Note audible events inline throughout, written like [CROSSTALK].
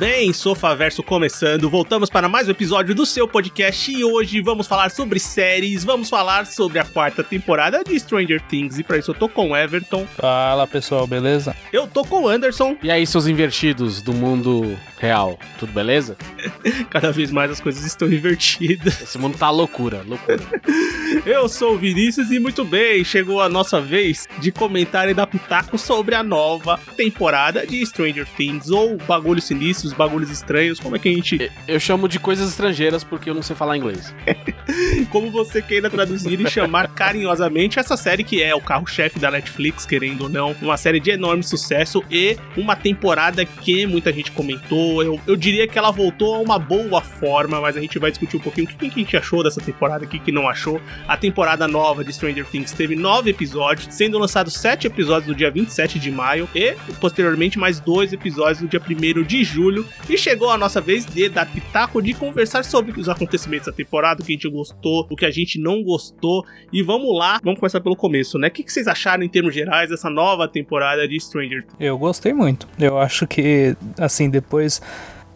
bem, Sofaverso começando. Voltamos para mais um episódio do seu podcast e hoje vamos falar sobre séries, vamos falar sobre a quarta temporada de Stranger Things e para isso eu tô com o Everton, Fala pessoal, beleza? eu tô com o Anderson. E aí, seus invertidos do mundo real, tudo beleza? [LAUGHS] Cada vez mais as coisas estão invertidas. Esse mundo tá loucura, loucura. [LAUGHS] Eu sou o Vinícius e muito bem, chegou a nossa vez de comentar e dar pitaco sobre a nova temporada de Stranger Things, ou bagulhos bagulhos estranhos, como é que a gente. Eu chamo de coisas estrangeiras porque eu não sei falar inglês. [LAUGHS] Como você queira traduzir e chamar carinhosamente essa série que é o carro-chefe da Netflix, querendo ou não, uma série de enorme sucesso e uma temporada que muita gente comentou. Eu, eu diria que ela voltou a uma boa forma, mas a gente vai discutir um pouquinho o que, que a gente achou dessa temporada, o que, que não achou. A temporada nova de Stranger Things teve nove episódios, sendo lançados sete episódios no dia 27 de maio e, posteriormente, mais dois episódios no dia 1 de julho. E chegou a nossa vez de dar pitaco, de conversar sobre os acontecimentos da temporada, o que a gente gostou, o que a gente não gostou. E vamos lá, vamos começar pelo começo, né? O que, vocês acharam em termos gerais dessa nova temporada de Stranger? Eu gostei muito. Eu acho que, assim, depois.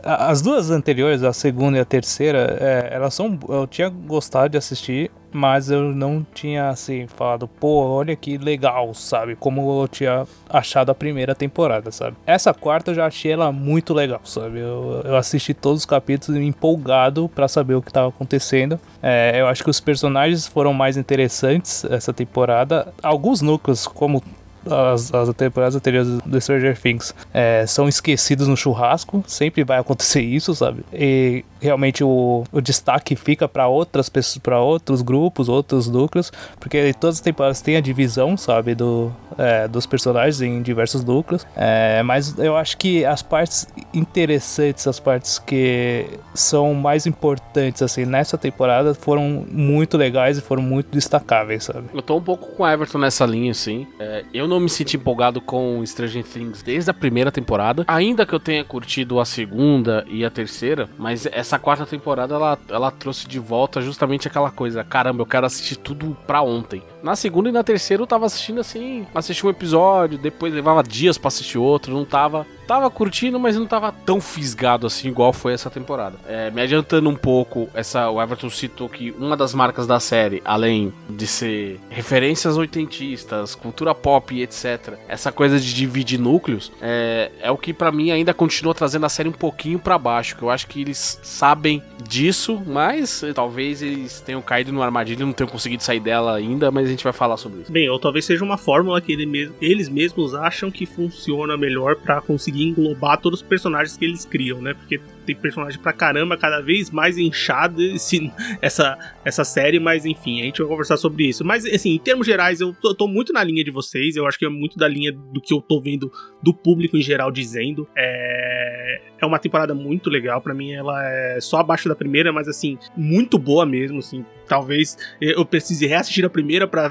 As duas anteriores, a segunda e a terceira, é, elas são. Eu tinha gostado de assistir, mas eu não tinha, assim, falado, pô, olha que legal, sabe? Como eu tinha achado a primeira temporada, sabe? Essa quarta eu já achei ela muito legal, sabe? Eu, eu assisti todos os capítulos empolgado pra saber o que tava acontecendo. É, eu acho que os personagens foram mais interessantes essa temporada. Alguns núcleos, como as, as temporadas anteriores do Stranger Things é, são esquecidos no churrasco, sempre vai acontecer isso, sabe? E realmente o, o destaque fica para outras pessoas, para outros grupos, outros núcleos, porque todas as temporadas têm a divisão, sabe, do, é, dos personagens em diversos núcleos. É, mas eu acho que as partes interessantes, as partes que são mais importantes assim nessa temporada foram muito legais e foram muito destacáveis, sabe? Eu tô um pouco com o Everton nessa linha, assim. É, eu não me senti empolgado com Stranger Things desde a primeira temporada. Ainda que eu tenha curtido a segunda e a terceira, mas essa quarta temporada ela, ela trouxe de volta justamente aquela coisa: caramba, eu quero assistir tudo pra ontem. Na segunda e na terceira eu tava assistindo assim, assisti um episódio, depois levava dias pra assistir outro, não tava. Tava curtindo, mas não tava tão fisgado assim igual foi essa temporada. É, me adiantando um pouco, essa, o Everton citou que uma das marcas da série, além de ser referências oitentistas, cultura pop e etc., essa coisa de dividir núcleos, é, é o que pra mim ainda continua trazendo a série um pouquinho pra baixo. Que eu acho que eles sabem disso, mas talvez eles tenham caído numa armadilha não tenham conseguido sair dela ainda, mas gente vai falar sobre isso. Bem, ou talvez seja uma fórmula que ele eles mesmos acham que funciona melhor pra conseguir englobar todos os personagens que eles criam, né? Porque tem personagem pra caramba, cada vez mais inchado esse, [LAUGHS] essa, essa série, mas enfim, a gente vai conversar sobre isso. Mas assim, em termos gerais, eu tô, eu tô muito na linha de vocês, eu acho que é muito da linha do que eu tô vendo do público em geral dizendo. É, é uma temporada muito legal, pra mim ela é só abaixo da primeira, mas assim, muito boa mesmo, assim. Talvez eu precise reassistir a primeira pra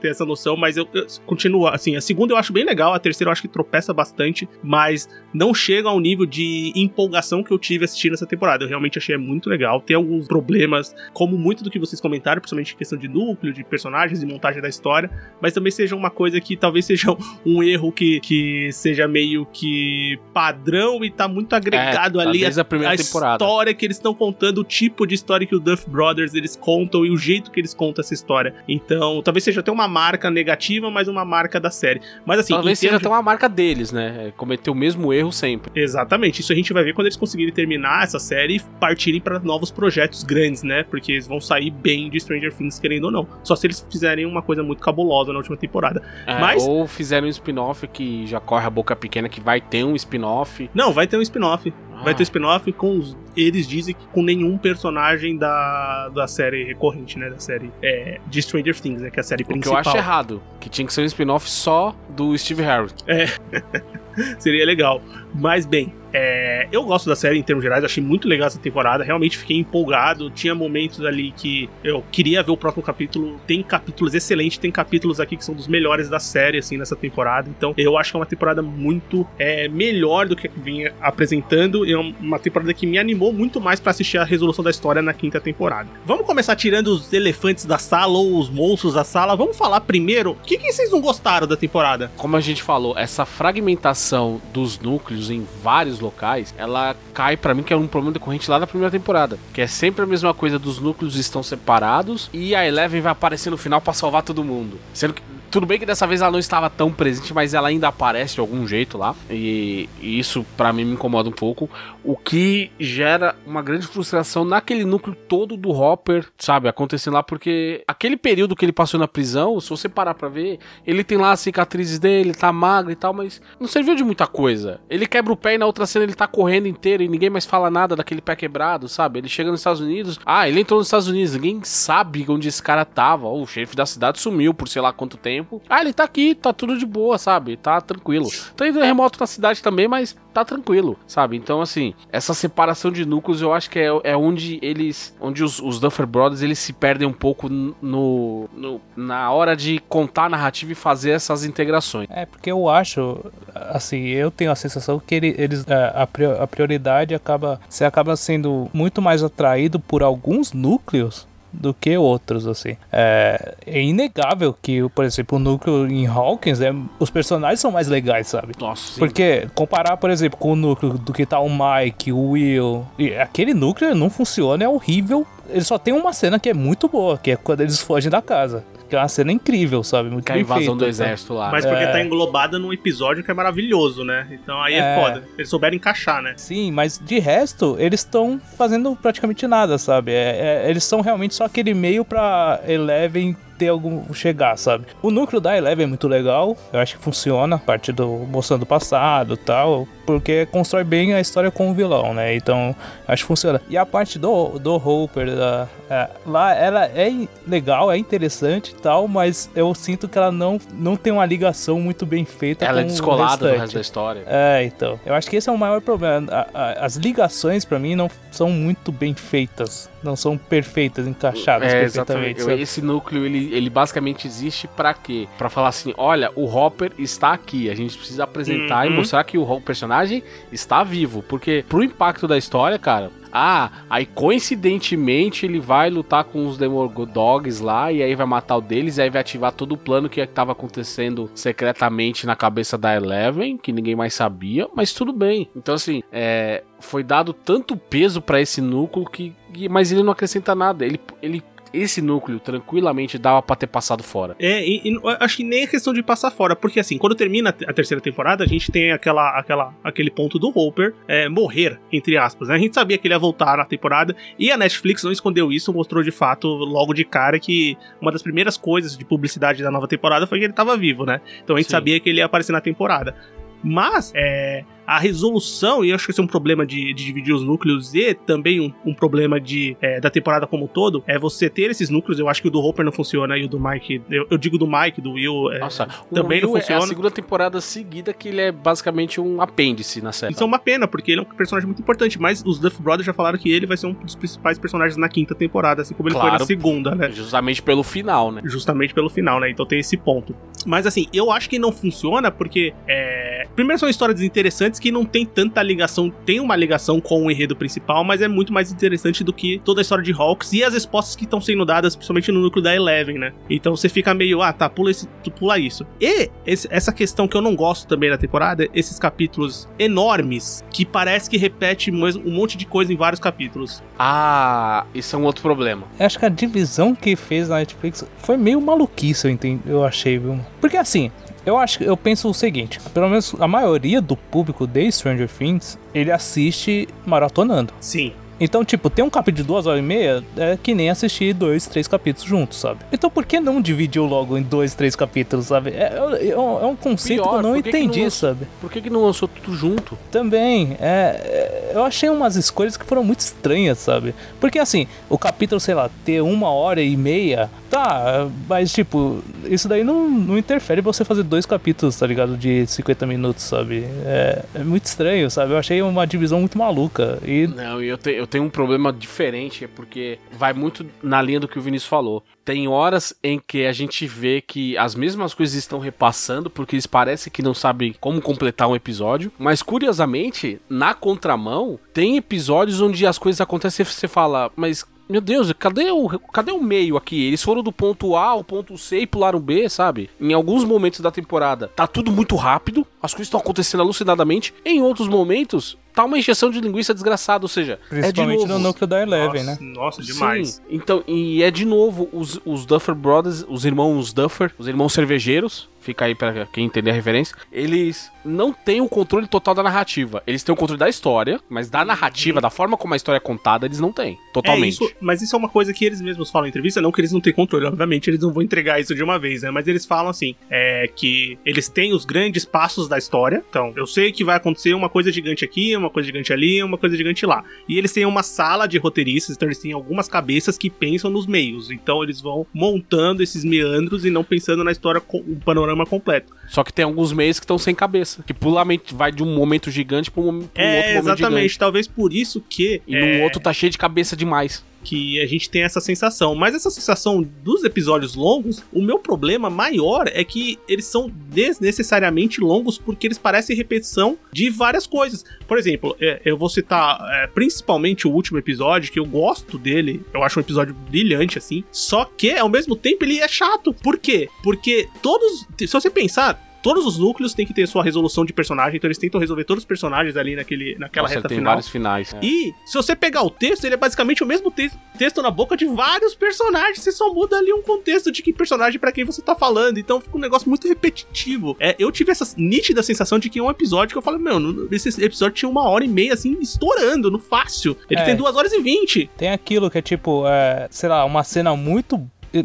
ter essa noção, mas eu, eu continuo, assim, a segunda eu acho bem legal, a terceira eu acho que tropeça bastante, mas não chega ao nível de empolgação que eu tive assistindo essa temporada. Eu realmente achei muito legal. Tem alguns problemas, como muito do que vocês comentaram, principalmente em questão de núcleo, de personagens, de montagem da história, mas também seja uma coisa que talvez seja [LAUGHS] um erro que, que seja meio que padrão e tá muito agregado É, tá ali a primeira temporada. história que eles estão contando, o tipo de história que o Duff Brothers eles contam e o jeito que eles contam essa história. Então, talvez seja até uma marca negativa, mas uma marca da série. Mas assim, Talvez seja termos até uma marca deles, né? É cometer o mesmo erro sempre. Exatamente, isso a gente vai ver quando eles conseguirem terminar essa série e partirem para novos projetos grandes, né? Porque eles vão sair bem de Stranger Things, querendo ou não. Só se eles fizerem uma coisa muito cabulosa na última temporada. É, Mas- Ou fizeram um spin-off que já corre a boca pequena que vai ter um spin-off. Não, vai ter um spin-off. Vai Ah. ter spin-off com os. Eles dizem que com nenhum personagem da, da série recorrente, né? Da série é, de Stranger Things, né? Que é a série O que eu principal. acho errado. Que tinha que ser um spin-off só do Steve Harris. [LAUGHS] Seria legal. Mas bem, é, eu gosto da série em termos gerais, achei muito legal essa temporada, realmente fiquei empolgado. Tinha momentos ali que eu queria ver o próximo capítulo. Tem capítulos excelentes, tem capítulos aqui que são dos melhores da série, assim, nessa temporada. Então eu acho que é uma temporada muito é, melhor do que a que vinha apresentando. É uma temporada que me animou muito mais para assistir a resolução da história na quinta temporada. Vamos começar tirando os elefantes da sala ou os monstros da sala. Vamos falar primeiro. O que, que vocês não gostaram da temporada? Como a gente falou, essa fragmentação dos núcleos em vários locais, ela cai para mim que é um problema decorrente lá da primeira temporada. Que é sempre a mesma coisa dos núcleos estão separados e a Eleven vai aparecer no final para salvar todo mundo. Sendo que tudo bem que dessa vez ela não estava tão presente, mas ela ainda aparece de algum jeito lá. E, e isso para mim me incomoda um pouco. O que gera uma grande frustração naquele núcleo todo do Hopper, sabe? Acontecendo lá, porque aquele período que ele passou na prisão, se você parar pra ver, ele tem lá as cicatrizes dele, tá magro e tal, mas não serviu de muita coisa. Ele quebra o pé e na outra cena ele tá correndo inteiro e ninguém mais fala nada daquele pé quebrado, sabe? Ele chega nos Estados Unidos, ah, ele entrou nos Estados Unidos, ninguém sabe onde esse cara tava. o chefe da cidade sumiu por sei lá quanto tempo tempo. Ah, ele tá aqui, tá tudo de boa, sabe? Tá tranquilo. Tem remoto na cidade também, mas tá tranquilo, sabe? Então, assim, essa separação de núcleos eu acho que é, é onde eles. Onde os, os Duffer Brothers eles se perdem um pouco no, no, na hora de contar a narrativa e fazer essas integrações. É, porque eu acho, assim, eu tenho a sensação que ele, eles. É, a prioridade acaba. Você acaba sendo muito mais atraído por alguns núcleos do que outros, assim. É, é, inegável que, por exemplo, o núcleo em Hawkins, é, os personagens são mais legais, sabe? Nossa, sim. Porque comparar, por exemplo, com o núcleo do que tá o Mike, o Will, aquele núcleo não funciona, é horrível. Ele só tem uma cena que é muito boa, que é quando eles fogem da casa. Que é uma cena incrível, sabe? Muito que é a invasão feita, do exército lá. Mas porque é... tá englobada num episódio que é maravilhoso, né? Então aí é, é foda. Eles souberam encaixar, né? Sim, mas de resto, eles estão fazendo praticamente nada, sabe? É, é, eles são realmente só aquele meio pra Eleven ter algum chegar, sabe? O núcleo da Eleven é muito legal, eu acho que funciona, a parte do mostrando o passado, tal, porque constrói bem a história com o vilão, né? Então, acho que funciona. E a parte do do Hopper da, é, lá ela é legal, é interessante, tal, mas eu sinto que ela não não tem uma ligação muito bem feita ela é descolada do resto da história. É, então. Eu acho que esse é o maior problema. A, a, as ligações para mim não são muito bem feitas, não são perfeitas, encaixadas é, perfeitamente. Exatamente. Esse núcleo ele ele basicamente existe para quê? Para falar assim, olha, o Hopper está aqui, a gente precisa apresentar uhum. e mostrar que o personagem está vivo, porque pro impacto da história, cara, ah, aí coincidentemente ele vai lutar com os Demodogs lá e aí vai matar o deles e aí vai ativar todo o plano que estava acontecendo secretamente na cabeça da Eleven, que ninguém mais sabia, mas tudo bem. Então assim, é, foi dado tanto peso para esse núcleo que, mas ele não acrescenta nada. Ele, ele esse núcleo tranquilamente dava pra ter passado fora. É, e, e, acho que nem é questão de passar fora, porque assim, quando termina a terceira temporada, a gente tem aquela, aquela, aquele ponto do Hopper é, morrer, entre aspas. Né? A gente sabia que ele ia voltar na temporada, e a Netflix não escondeu isso, mostrou de fato logo de cara que uma das primeiras coisas de publicidade da nova temporada foi que ele tava vivo, né? Então a gente Sim. sabia que ele ia aparecer na temporada. Mas, é, a resolução, e eu acho que esse é um problema de, de dividir os núcleos e também um, um problema de, é, da temporada como um todo, é você ter esses núcleos. Eu acho que o do Hopper não funciona e o do Mike, eu, eu digo do Mike, do Will, é, Nossa, também não funciona. É a segunda temporada seguida que ele é basicamente um apêndice na série. Isso é uma pena, porque ele é um personagem muito importante, mas os Duff Brothers já falaram que ele vai ser um dos principais personagens na quinta temporada, assim como ele claro, foi na segunda, né? Justamente pelo final, né? Justamente pelo final, né? Então tem esse ponto. Mas assim, eu acho que não funciona porque, é... primeiro são histórias interessantes que não tem tanta ligação, tem uma ligação com o enredo principal, mas é muito mais interessante do que toda a história de Hawks e as respostas que estão sendo dadas, principalmente no núcleo da Eleven, né? Então você fica meio, ah, tá, pula, esse, pula isso. E esse, essa questão que eu não gosto também da temporada, esses capítulos enormes, que parece que repete um monte de coisa em vários capítulos. Ah, isso é um outro problema. Eu acho que a divisão que fez na Netflix foi meio maluquice, eu, entendi, eu achei, viu? Porque assim, eu acho, eu penso o seguinte, pelo menos a maioria do público de Stranger Things, ele assiste maratonando. Sim. Então, tipo, tem um capítulo de duas horas e meia é que nem assistir dois, três capítulos juntos, sabe? Então, por que não dividiu logo em dois, três capítulos, sabe? É, é, é um conceito Pior, que eu não entendi, não sabe? Por que, que não lançou tudo junto? Também, é, é, eu achei umas escolhas que foram muito estranhas, sabe? Porque, assim, o capítulo, sei lá, ter uma hora e meia, tá mas tipo, isso daí não, não interfere você fazer dois capítulos, tá ligado? De 50 minutos, sabe? É, é muito estranho, sabe? Eu achei uma divisão muito maluca. E Não, eu, te- eu tenho um problema diferente, é porque vai muito na linha do que o Vinícius falou. Tem horas em que a gente vê que as mesmas coisas estão repassando, porque eles parecem que não sabem como completar um episódio. Mas curiosamente, na contramão, tem episódios onde as coisas acontecem e você fala, mas. Meu Deus, cadê o, cadê o meio aqui? Eles foram do ponto A ao ponto C e pularam B, sabe? Em alguns momentos da temporada tá tudo muito rápido, as coisas estão acontecendo alucinadamente. Em outros momentos, tá uma injeção de linguiça desgraçada, ou seja, é de novo. no núcleo da Eleven, nossa, né? Nossa, demais. Sim, então, e é de novo os, os Duffer Brothers, os irmãos Duffer, os irmãos cervejeiros, fica aí pra quem entender a referência, eles não têm o controle total da narrativa. Eles têm o controle da história, mas da narrativa, da forma como a história é contada, eles não têm. É Totalmente. isso, mas isso é uma coisa que eles mesmos falam em entrevista, não que eles não têm controle, obviamente eles não vão entregar isso de uma vez, né? Mas eles falam assim, é que eles têm os grandes passos da história. Então, eu sei que vai acontecer uma coisa gigante aqui, uma coisa gigante ali, uma coisa gigante lá. E eles têm uma sala de roteiristas, então eles têm algumas cabeças que pensam nos meios. Então eles vão montando esses meandros e não pensando na história com o panorama completo. Só que tem alguns meios que estão sem cabeça. Que pulamente vai de um momento gigante pra um, pra um outro É, momento exatamente. gigante. Talvez por isso que E é, no outro tá cheio de cabeça demais. Que a gente tem essa sensação. Mas essa sensação dos episódios longos, o meu problema maior é que eles são desnecessariamente longos porque eles parecem repetição de várias coisas. Por exemplo, é, eu vou citar é, principalmente o último episódio, que eu gosto dele, eu acho um episódio brilhante, assim. Só que, ao mesmo tempo, ele é chato. Por quê? Porque todos. Se você pensar. Todos os núcleos têm que ter sua resolução de personagem, então eles tentam resolver todos os personagens ali naquele, naquela Nossa, reta tem final. vários finais. E se você pegar o texto, ele é basicamente o mesmo te- texto na boca de vários personagens. Você só muda ali um contexto de que personagem pra quem você tá falando. Então fica um negócio muito repetitivo. É, eu tive essa nítida sensação de que é um episódio que eu falei, meu, no- esse episódio tinha uma hora e meia, assim, estourando, no fácil. Ele É. tem duas horas e vinte. Tem aquilo que é tipo, é, sei lá, uma cena muito.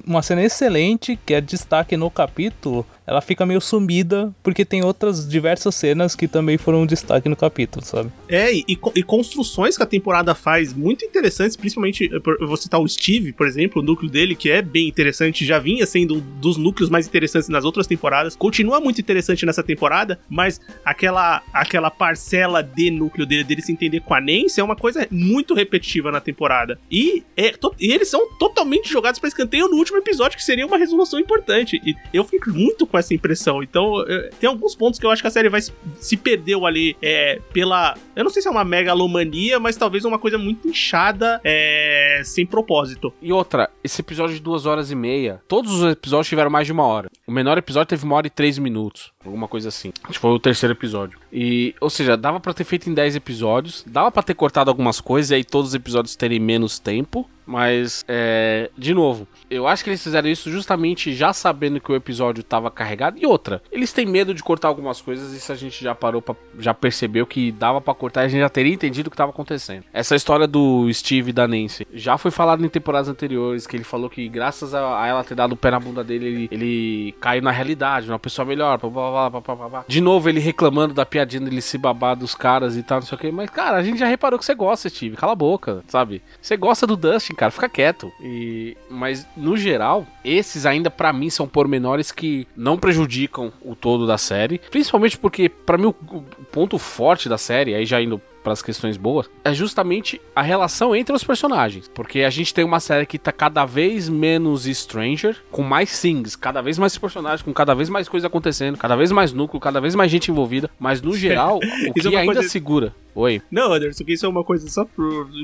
Uma cena excelente, que é destaque no capítulo, ela fica meio sumida, porque tem outras diversas cenas que também foram destaque no capítulo, sabe? É, e, e co- construções que a temporada faz muito interessantes, principalmente, eh, eu vou citar o Steve, por exemplo, o núcleo dele, que é bem interessante, já vinha sendo um dos núcleos mais interessantes nas outras temporadas, continua muito interessante nessa temporada, mas aquela, aquela parcela de núcleo dele, dele se entender com a Nancy, é uma coisa muito repetitiva na temporada. E, é, to- e eles são totalmente jogados pra escanteio no último episódio, que seria uma resolução importante. E eu fico muito com essa impressão. Então, eh, tem alguns pontos que eu acho que a série vai se- perdeu ali é, pela. Eu não sei se é uma megalomania, mas talvez uma coisa muito inchada, é, sem propósito. E outra, esse episódio de duas horas e meia, todos os episódios tiveram mais de uma hora. O menor episódio teve uma hora e três minutos, alguma coisa assim. Acho que foi o terceiro episódio. E, ou seja, dava pra ter feito em 10 episódios, dava pra ter cortado algumas coisas e aí todos os episódios terem menos tempo. Mas, é. De novo, eu acho que eles fizeram isso justamente já sabendo que o episódio tava carregado. E outra, eles têm medo de cortar algumas coisas. Isso a gente já parou pra. Já percebeu que dava pra cortar e a gente já teria entendido o que tava acontecendo. Essa história do Steve e da Nancy já foi falado em temporadas anteriores. Que ele falou que graças a, a ela ter dado o pé na bunda dele, ele, ele caiu na realidade, uma pessoa melhor. Pá, pá, pá, pá, pá. De novo, ele reclamando da piadinha dele se babar dos caras e tal, não sei o que. Mas, cara, a gente já reparou que você gosta, Steve. Cala a boca, sabe? Você gosta do Dustin, cara, fica quieto. E, mas, no geral, esses ainda pra mim são pormenores que não prejudicam o todo da série. Principalmente porque, pra mim, o, o ponto forte da série, aí já indo para as questões boas, é justamente a relação entre os personagens. Porque a gente tem uma série que tá cada vez menos Stranger, com mais things, cada vez mais personagens, com cada vez mais coisa acontecendo, cada vez mais núcleo, cada vez mais gente envolvida. Mas no geral, [LAUGHS] o é que uma ainda coisa- segura. Oi. Não, Anderson, que isso é uma coisa só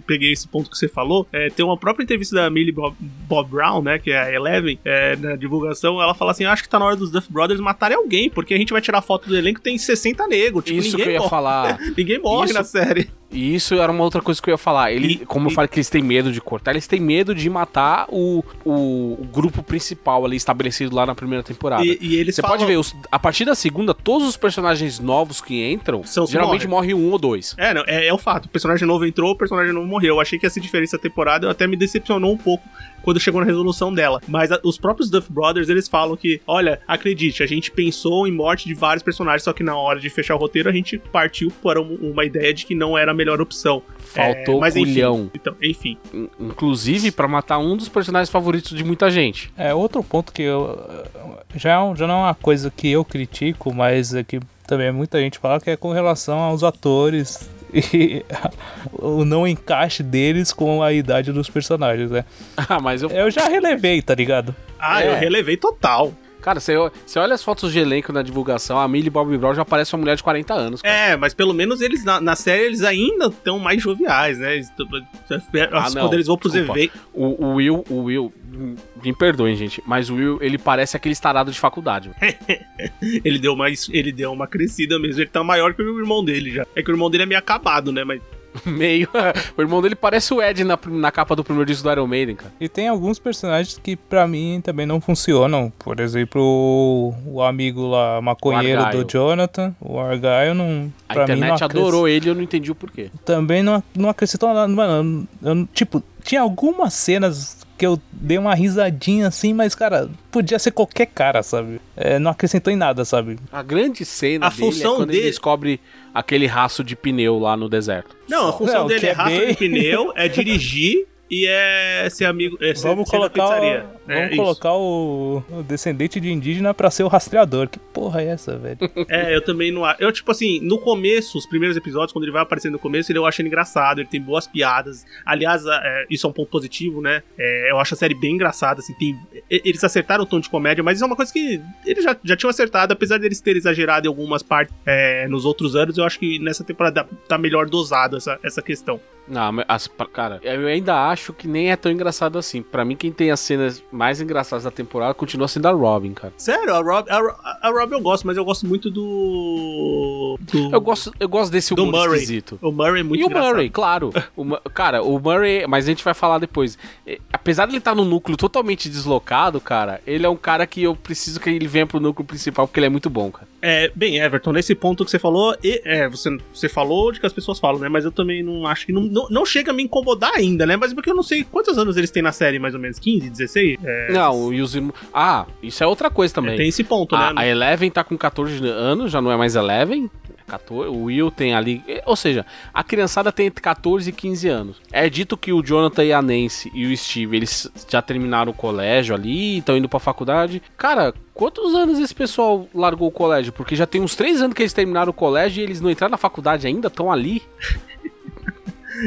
Peguei esse ponto que você falou. É, tem uma própria entrevista da Millie Bob, Bob Brown, né? Que é a Eleven, é, na divulgação. Ela fala assim: Acho que tá na hora dos Duff Brothers matarem alguém, porque a gente vai tirar foto do elenco tem 60 negros. Tipo, Isso que eu ia morre. falar. [LAUGHS] Ninguém morre Isso- na série. E isso era uma outra coisa que eu ia falar. Ele, E- como eu e- falei que eles têm medo de cortar, eles têm medo de matar o, o, o grupo principal ali estabelecido lá na primeira temporada. E, e eles Você falam, pode ver, os- a partir da segunda, todos os personagens novos que entram, São geralmente morre um ou dois. É, não, é, é o fato. O personagem novo entrou, o personagem novo morreu. Eu achei que essa diferença da temporada até me decepcionou um pouco quando chegou na resolução dela. Mas a, os próprios Duff Brothers, eles falam que, olha, acredite, a gente pensou em morte de vários personagens, só que na hora de fechar o roteiro, a gente partiu para um, uma ideia de que não era a melhor opção. Faltou é, mas culhão. Enfim, então, enfim. Inclusive para matar um dos personagens favoritos de muita gente. É, outro ponto que eu. Já, é já não é uma coisa que eu critico, mas é que também muita gente fala que é com relação aos atores e [LAUGHS] o não encaixe deles com a idade dos personagens, né? Ah, mas eu. Eu já relevei, tá ligado? Ah, É. eu relevei total. Cara, você, você olha as fotos de elenco na divulgação, a Millie Bobby Brown já parece uma mulher de 40 anos. Cara. É, mas pelo menos eles na, na série eles ainda estão mais joviais, né? Eles tão- Ah, não. Quando eles vão pros eventos. O, o Will, o Will, me perdoem, gente, mas o Will, ele parece aquele estarado de faculdade. [LAUGHS] Ele deu, uma, ele deu uma crescida mesmo. Ele tá maior que o irmão dele já. É que o irmão dele é meio acabado, né? Mas [LAUGHS] Meio. [LAUGHS] o irmão dele parece o Ed na, na capa do primeiro disco do Iron Maiden, cara. E tem alguns personagens que pra mim também não funcionam. Por exemplo, o, o amigo lá, maconheiro do Jonathan, o Argyle, não. A pra mim, não internet adorou ele e eu não entendi o porquê. Também não, não acrescentou nada. Mano, eu, eu- tipo, tinha algumas cenas que eu dei uma risadinha assim, mas, cara, podia ser qualquer cara, sabe? É, não acrescentou em nada, sabe? A grande cena A dele função é quando ele dele- descobre aquele raço de pneu lá no deserto. Não, a função Não, dele que é é raça bem- de pneu, é dirigir e é ser amigo. É ser, [LAUGHS] Vamos ser colocar. Vamos É, isso. colocar o, o descendente de indígena pra ser o rastreador. Que porra é essa, velho? [LAUGHS] É, eu também não acho. Eu, tipo assim, no começo, os primeiros episódios, quando ele vai aparecendo no começo, ele eu acho ele engraçado, ele tem boas piadas. Aliás, é, isso é um ponto positivo, né? É, eu acho a série bem engraçada, assim, tem. Eles acertaram o tom de comédia, mas isso é uma coisa que eles já, já tinham acertado, apesar deles terem exagerado em algumas partes é, nos outros anos, eu acho que nessa temporada tá melhor dosado essa, essa questão. Não, mas, as- cara, eu ainda acho que nem é tão engraçado assim. Pra mim, quem tem as cenas mais engraçadas da temporada continua sendo a Robin, cara. Sério, a Rob, a, a Rob eu gosto, mas eu gosto muito do. do Eu gosto, eu gosto desse do humor Murray. esquisito. O Murray é muito e o engraçado. Murray, claro. O cara, o Murray, mas a gente vai falar depois. É, Apesar de ele estar no núcleo totalmente deslocado, cara, ele é um cara que eu preciso que ele venha pro núcleo principal porque ele é muito bom, cara. É, bem, Everton, nesse ponto que você falou, e- é, você, você falou de que as pessoas falam, né? Mas eu também não acho que. Não, não, não chega a me incomodar ainda, né? Mas porque eu não sei quantos anos eles têm na série, mais ou menos? 15, 16? É, Não, e os irmãos. Ah, isso é outra coisa também. Tem esse ponto, a, né? a Eleven tá com 14 anos, já não é mais Eleven. 14, o Will tem ali. Ou seja, a criançada tem entre 14 e 15 anos. É dito que o Jonathan e a Nancy e o Steve, eles já terminaram o colégio ali, estão indo pra faculdade. Cara, quantos anos esse pessoal largou o colégio? Porque já tem uns 3 anos que eles terminaram o colégio e eles não entraram na faculdade ainda, estão ali. [LAUGHS]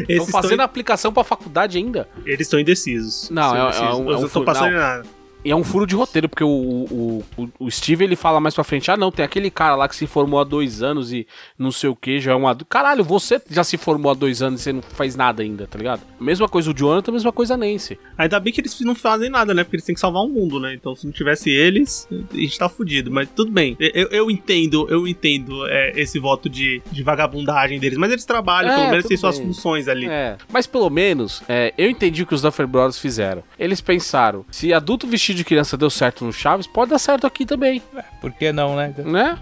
Estão fazendo tão- a aplicação pra faculdade ainda. Eles estão indecisos. Não, Estão é- é um- é um não estão fu- passando não. nada. E é um furo de roteiro, porque o, o, o, Steve ele fala mais pra frente: ah, não, tem aquele cara lá que se formou há dois anos e não sei o que, já é um adulto. Caralho, você já se formou há dois anos e você não faz nada ainda, tá ligado? Mesma coisa o Jonathan, mesma coisa a Nancy. Ainda bem que eles não fazem nada, né? Porque eles têm que salvar o mundo, né? Então, se não tivesse eles, a gente tá fudido. Mas tudo bem. Eu, eu entendo, eu entendo é, esse voto de, de vagabundagem deles. Mas eles trabalham, É, pelo menos têm suas funções ali. É, mas pelo menos, é, eu entendi o que os Duffer Brothers fizeram. Eles pensaram: se adulto de criança deu certo no Chaves, pode dar certo aqui também, Por que não, né? né?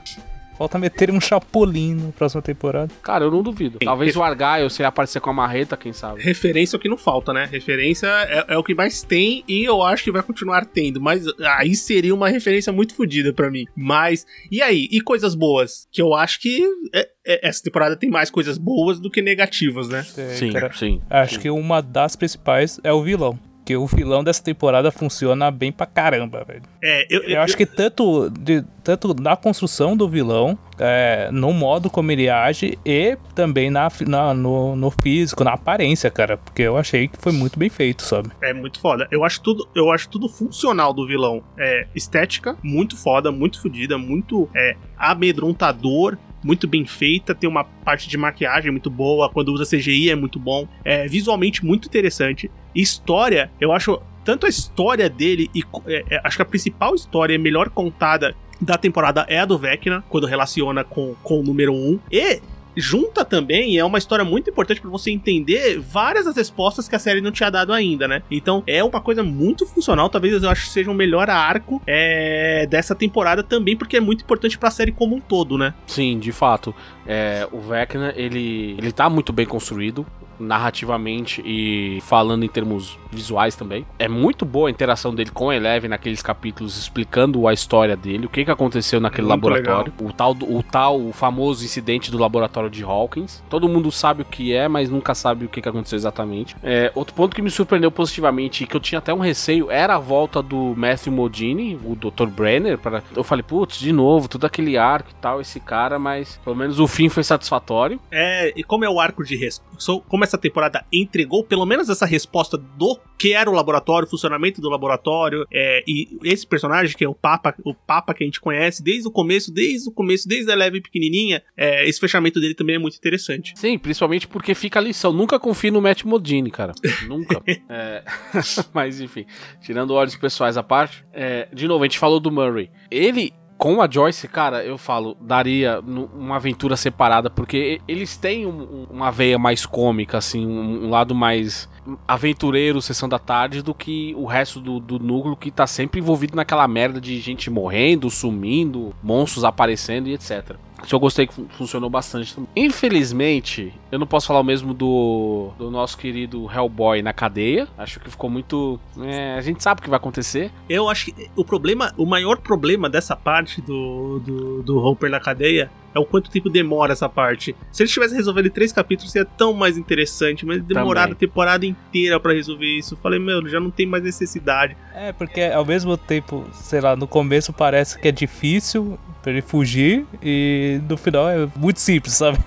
Falta meter um chapolim na próxima temporada. Cara, eu não duvido. Talvez o Argyle, se ele aparecer com a marreta, quem sabe. Referência é o que não falta, né? Referência é, é o que mais tem e eu acho que vai continuar tendo. Mas aí seria uma referência muito fodida pra mim. Mas, e aí? E coisas boas? Que eu acho que é- é- essa temporada tem mais coisas boas do que negativas, né? Sim, cara. sim. Acho que uma das principais é o vilão. Porque o vilão dessa temporada funciona bem pra caramba, velho. É, eu, Eu acho que tanto, de, tanto na construção do vilão, é, no modo como ele age e também na, na- no, no físico, na aparência, cara. Porque eu achei que foi muito bem feito, sabe? É muito foda. Eu acho tudo, eu acho tudo funcional do vilão. É estética, muito foda, muito fodida, muito é, amedrontador, muito bem feita. Tem uma parte de maquiagem muito boa. Quando usa CGI é muito bom. É visualmente muito interessante. História, eu acho tanto a história dele e é, é, acho que a principal história melhor contada da temporada é a do Vecna, quando relaciona com, com o número 1. E junta também, é uma história muito importante pra você entender várias das respostas que a série não tinha dado ainda, né? Então é uma coisa muito funcional, talvez eu acho que seja o melhor arco é, dessa temporada também, porque é muito importante pra série como um todo, né? Sim, de fato. É, o Vecna, ele, ele tá muito bem construído. Narrativamente e falando em termos visuais também. É muito boa a interação dele com a Eleven naqueles capítulos explicando a história dele, o que, que aconteceu naquele Muito laboratório. O tal, o tal, o famoso incidente do laboratório de Hawkins. Todo mundo sabe o que é, mas nunca sabe o que, que aconteceu exatamente. É, outro ponto que me surpreendeu positivamente e que eu tinha até um receio era a volta do Matthew Modini, o Dr. Brenner. Para... Eu falei, putz, de novo, todo aquele arco e tal, esse cara, mas pelo menos o fim foi satisfatório. É, e como é o arco de resposta, como essa temporada entregou pelo menos essa resposta do que era o laboratório, o funcionamento do laboratório, é, e esse personagem que é o Papa, o Papa que a gente conhece desde o começo, desde o começo, desde a leve pequenininha, é, esse fechamento dele também é muito interessante. Sim, principalmente porque fica a lição. Nunca confie no Matt Modini, cara. Nunca. [LAUGHS] É, [LAUGHS] Mas enfim, tirando olhos pessoais à parte, é, de novo, a gente falou do Murray. Ele. Com a Joyce, cara, eu falo, daria uma aventura separada, porque eles têm um- uma veia mais cômica, assim, um, um lado mais aventureiro, sessão da tarde, do que o resto do, do núcleo que tá sempre envolvido naquela merda de gente morrendo, sumindo, monstros aparecendo e etc. Isso eu gostei que fun- funcionou bastante também. Infelizmente, eu não posso falar o mesmo do, do nosso querido Hellboy na cadeia. Acho que ficou muito. é, a gente sabe o que vai acontecer. Eu acho que o problema, o maior problema dessa parte do, do, do Hopper na cadeia é o quanto tempo demora essa parte. Se eles tivessem resolvido em três capítulos, seria tão mais interessante, mas demoraram a temporada inteira pra resolver isso. Eu falei, meu, já não tem mais necessidade. É, porque ao mesmo tempo, sei lá, no começo parece que é difícil pra ele fugir e no final é muito simples, sabe?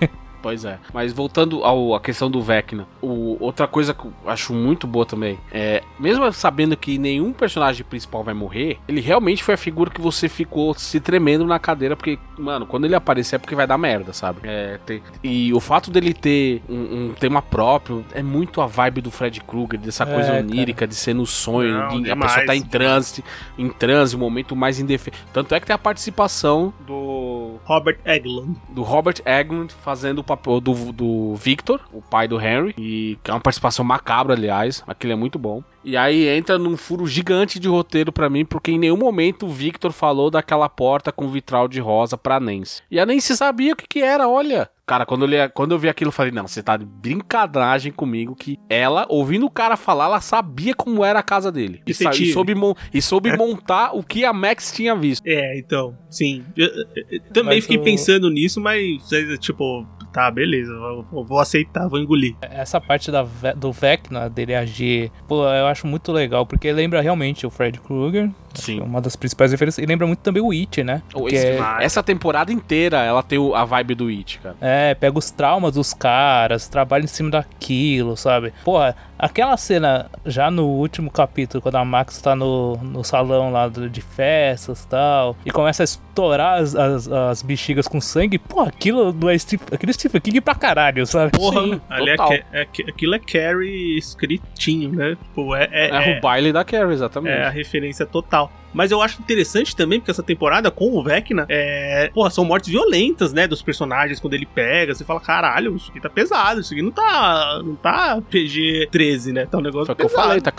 Pois é. Mas voltando ao- à questão do Vecna, o, outra coisa que eu acho muito boa também é, mesmo sabendo que nenhum personagem principal vai morrer, ele realmente foi a figura que você ficou se tremendo na cadeira, porque, mano, quando ele aparecer é porque vai dar merda, sabe? É, tem- e o fato dele ter um, um tema próprio é muito a vibe do Fred Krueger, dessa É, coisa cara. onírica, de ser no sonho, Não, de- a pessoa tá em transe, em transe, um momento mais indefeso. Tanto é que tem a participação do Robert Eglund. do Robert Eglund fazendo o papel do, do Victor, o pai do Henry, e é uma participação macabra, aliás, aquele é muito bom. E aí entra num furo gigante de roteiro pra mim, porque em nenhum momento o Victor falou daquela porta com vitral de rosa pra Nancy. E a Nancy sabia o que que era, olha. Cara, quando eu, li, quando eu vi aquilo, eu falei, não, você tá de brincadeira comigo que ela, ouvindo o cara falar, ela sabia como era a casa dele. E, e soube, e soube montar o que a Max tinha visto. É, então, sim. Eu, eu- eu também Mas fiquei pensando nisso, mas, é, tipo, tá, beleza, eu, vou aceitar, vou engolir. Essa parte da, do Vecna, dele agir, pô, eu acho muito legal, porque lembra realmente o Fred Krueger, Sim. é uma das principais referências, e lembra muito também o It, né? Esse- essa temporada inteira ela tem a vibe do It, cara. É, pega os traumas dos caras, trabalha em cima daquilo, sabe? Porra, aquela cena já no último capítulo, quando a Max tá no, no salão lá do- de festas e tal, e começa a estourar as, as, as bexigas com sangue, pô, aquilo não é Steve, aquele Stephen King pra caralho, sabe? Porra, Sim, ali é, é aquilo é Carrie escritinho, né? Tipo, é, é, É, é- o baile da Carrie, exatamente. é a referência total. Mas eu acho interessante também, porque essa temporada com o Vecna, é, porra, são mortes violentas, né, dos personagens quando ele pega. Você fala, caralho, isso aqui tá pesado, isso aqui não tá, não tá PG-13, né? Tá um negócio Foi o que eu pesado. falei, tá,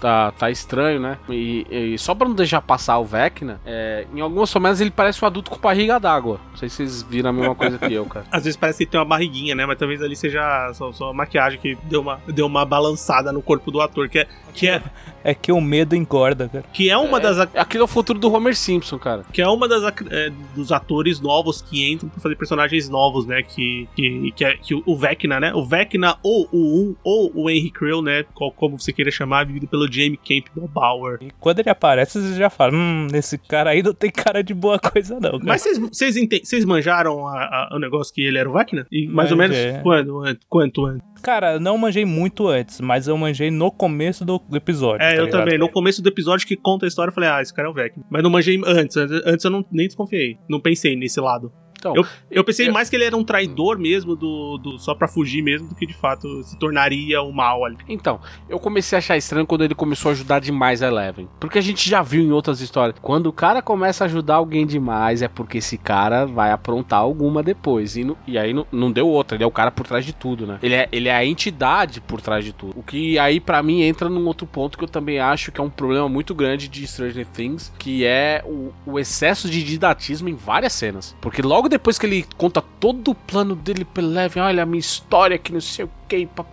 tá, tá estranho, né? E, e só pra não deixar passar o Vecna, é, em algumas momentos ele parece um adulto com barriga d'água. Não sei se vocês viram a mesma coisa que eu, cara. [LAUGHS] Às vezes parece que tem uma barriguinha, né? Mas talvez ali seja só, só a maquiagem que deu uma, deu uma balançada no corpo do ator, que é, que é, É que o medo engorda, cara. que é uma das ac- Aquilo é o futuro do Homer Simpson, cara. que é uma das é, dos atores novos que entram pra fazer personagens novos, né? Que, que, que, é, que o- Vecna, né? O Vecna ou o 1 ou o Henry Krill, né? Qual- Como você queira chamar, vivido pelo Jamie Campbell Bower. E quando ele aparece, você já fala, hum, esse cara aí não tem cara de boa coisa não, cara. Mas vocês- vocês vocês manjaram a- a- o negócio que ele era o Vecna? E mais ou menos Manjei. quando? an- Quanto antes? Cara, não manjei muito antes, mas eu manjei no começo do do episódio. É, tá eu ligado? também. No começo do episódio que conta a história, eu falei, ah, esse cara é o Vecna. Mas não manjei antes. Antes eu não, nem desconfiei. Não pensei nesse lado. Então, Eu, eu pensei eu- mais que ele era um traidor mesmo, do, do só pra fugir mesmo, do que de fato se tornaria o mal ali. Então, eu comecei a achar estranho quando ele começou a ajudar demais a Eleven. Porque a gente já viu em outras histórias. Quando o cara começa a ajudar alguém demais, é porque esse cara vai aprontar alguma depois. E, não- e aí não, não deu outra. Ele é o cara por trás de tudo, né? Ele é, ele é a entidade por trás de tudo. O que aí, pra mim, entra num outro ponto que eu também acho que é um problema muito grande de Stranger Things, que é o, o excesso de didatismo em várias cenas. Porque logo depois que ele conta todo o plano dele pra Eleven, olha a minha história que não sei o pá.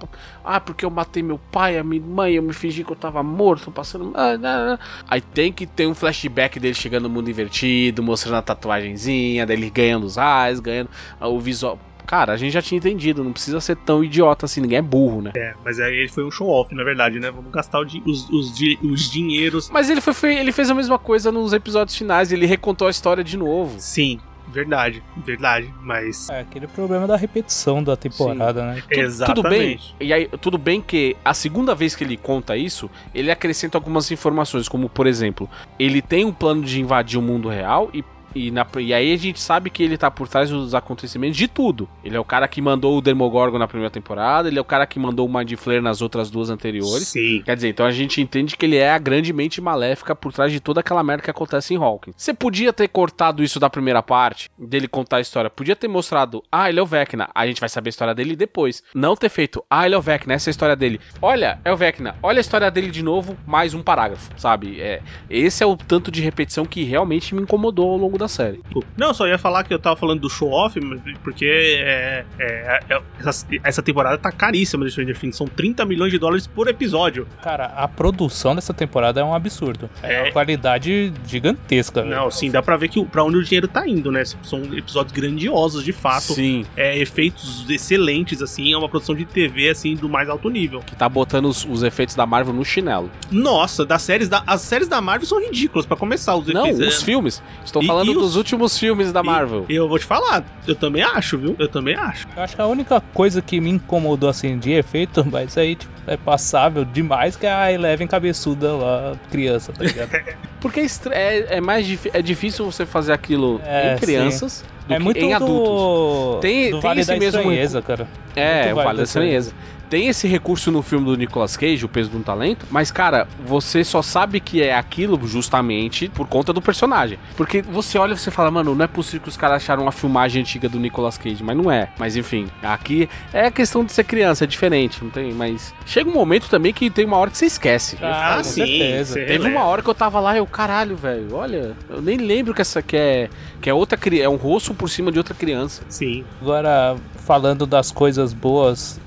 Ah, porque eu matei meu pai, a minha mãe, eu me fingi que eu tava morto, passando. ah, ah, ah." Aí tem que ter um flashback dele chegando no mundo invertido, mostrando a tatuagenzinha, dele ganhando os raios, ganhando o visual. Cara, a gente já tinha entendido, não precisa ser tão idiota assim, ninguém é burro, né? É, mas aí ele foi um show-off, na verdade, né? Vamos gastar di- os, os, di- os dinheiros. Mas ele, foi, foi- ele fez a mesma coisa nos episódios finais, ele recontou a história de novo. Sim, verdade, verdade, mas. É aquele problema da repetição da temporada, né? Tu- Exatamente. Tudo bem. E aí, tudo bem que a segunda vez que ele conta isso, ele acrescenta algumas informações, como por exemplo, ele tem um plano de invadir o mundo real e. E, na- e aí a gente sabe que ele tá por trás dos acontecimentos de tudo. Ele é o cara que mandou o Demogorgon na primeira temporada, ele é o cara que mandou o Mind Flayer nas outras duas anteriores. Sim. Quer dizer, então a gente entende que ele é a grande mente maléfica por trás de toda aquela merda que acontece em Hawking. Você podia ter cortado isso da primeira parte, dele contar a história. Podia ter mostrado, ah, ele é o Vecna. A gente vai saber a história dele depois. Não ter feito, ah, ele é o Vecna, essa é a história dele. Olha, é o Vecna. Olha a história dele de novo, mais um parágrafo, sabe? É, esse é o tanto de repetição que realmente me incomodou ao longo da série. Não, só ia falar que eu tava falando do show-off, mas- porque é, é- é- essa, essa temporada tá caríssima de Stranger Things. São 30 milhões de dólares por episódio. Cara, a produção dessa temporada é um absurdo. É, É. uma qualidade gigantesca, velho. Não, sim, dá pra ver que pra onde o dinheiro tá indo, né? São episódios grandiosos, de fato. Sim, É, efeitos excelentes, assim. É uma produção de TV, assim, do mais alto nível. que tá botando os, os efeitos da Marvel no chinelo. Nossa, das séries da, as séries da Marvel são ridículas, pra começar. Os Não, efeitos. os filmes. Estou E- falando os- dos últimos filmes da Marvel. E eu vou te falar, eu também acho, viu? Eu também acho. Eu acho que a única coisa que me incomodou assim de efeito, [LAUGHS] mas aí tipo, é passável demais, que é a Eleven cabeçuda lá, criança, tá ligado? [LAUGHS] Porque é, é, é mais é difícil você fazer aquilo É, em crianças do é que muito em adultos. do, Tem- do tem Vale esse da mesmo Estranheza, cara. É, Muito o Vale da da Estranheza. Tem esse recurso no filme do Nicolas Cage, O Peso de um Talento, mas, cara, você só sabe que é aquilo justamente por conta do personagem. Porque você olha e você fala, mano, não é possível que os caras acharam uma filmagem antiga do Nicolas Cage, mas não é. Mas enfim, aqui é questão de ser criança, é diferente, não tem, mas... Chega um momento também que tem uma hora que você esquece. Ah, com sim, certeza. Teve releva. uma hora que eu tava lá e eu, caralho, velho, olha, eu nem lembro que essa que é, que é outra criança, é um rosto por cima de outra criança. Sim. Agora, falando das coisas boas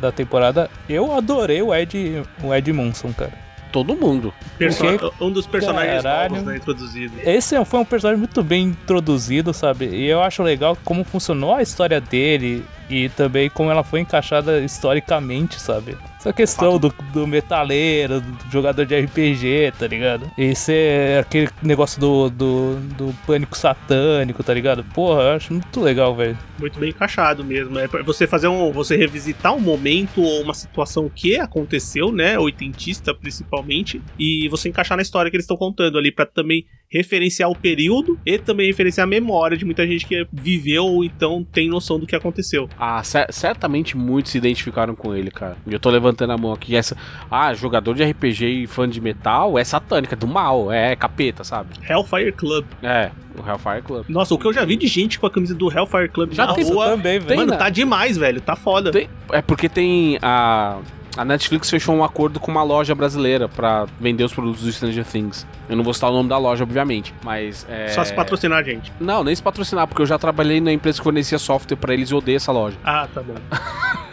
da temporada, eu adorei o Ed, o Ed Munson, cara. Todo mundo. Perso- Porque- Um dos personagens Caralho. novos, né, introduzido. Esse foi um personagem muito bem introduzido, sabe? E eu acho legal como funcionou a história dele e também como ela foi encaixada historicamente, sabe? Essa questão do, do metaleiro, do jogador de RPG, tá ligado? Esse é aquele negócio do, do, do pânico satânico, tá ligado? Porra, eu acho muito legal, velho. Muito bem encaixado mesmo. É pra você fazer um. Você revisitar um momento ou uma situação que aconteceu, né? Oitentista, principalmente. E você encaixar na história que eles estão contando ali, pra também referenciar o período e também referenciar a memória de muita gente que viveu ou então tem noção do que aconteceu. Ah, cer- certamente muitos se identificaram com ele, cara. E eu tô levantando a mão aqui. Essa, ah, jogador de RPG e fã de metal é satânica, é do mal, é capeta, sabe? Hellfire Club. É, o Hellfire Club. Nossa, o que eu já vi de gente com a camisa do Hellfire Club Já na tem- rua. também, velho. Mano, né? tá demais, velho. Tá foda. Tem- é porque tem a. A Netflix fechou um acordo com uma loja brasileira pra vender os produtos do Stranger Things. Eu não vou citar o nome da loja, obviamente, mas é... Só se patrocinar a gente. Não, nem se patrocinar, porque eu já trabalhei na empresa que fornecia software pra eles e odeio essa loja. Ah, tá bom.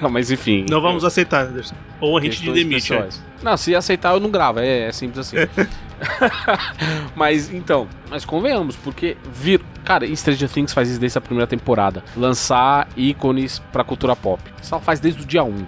[LAUGHS] mas enfim. Não vamos aceitar, Anderson. Ou a gente te demite. pessoais. Não, se aceitar eu não gravo, é, é simples assim. [LAUGHS] mas então, mas convenhamos, porque vir. Cara, Stranger Things faz isso desde a primeira temporada. Lançar ícones pra cultura pop. Isso ela faz desde o dia 1.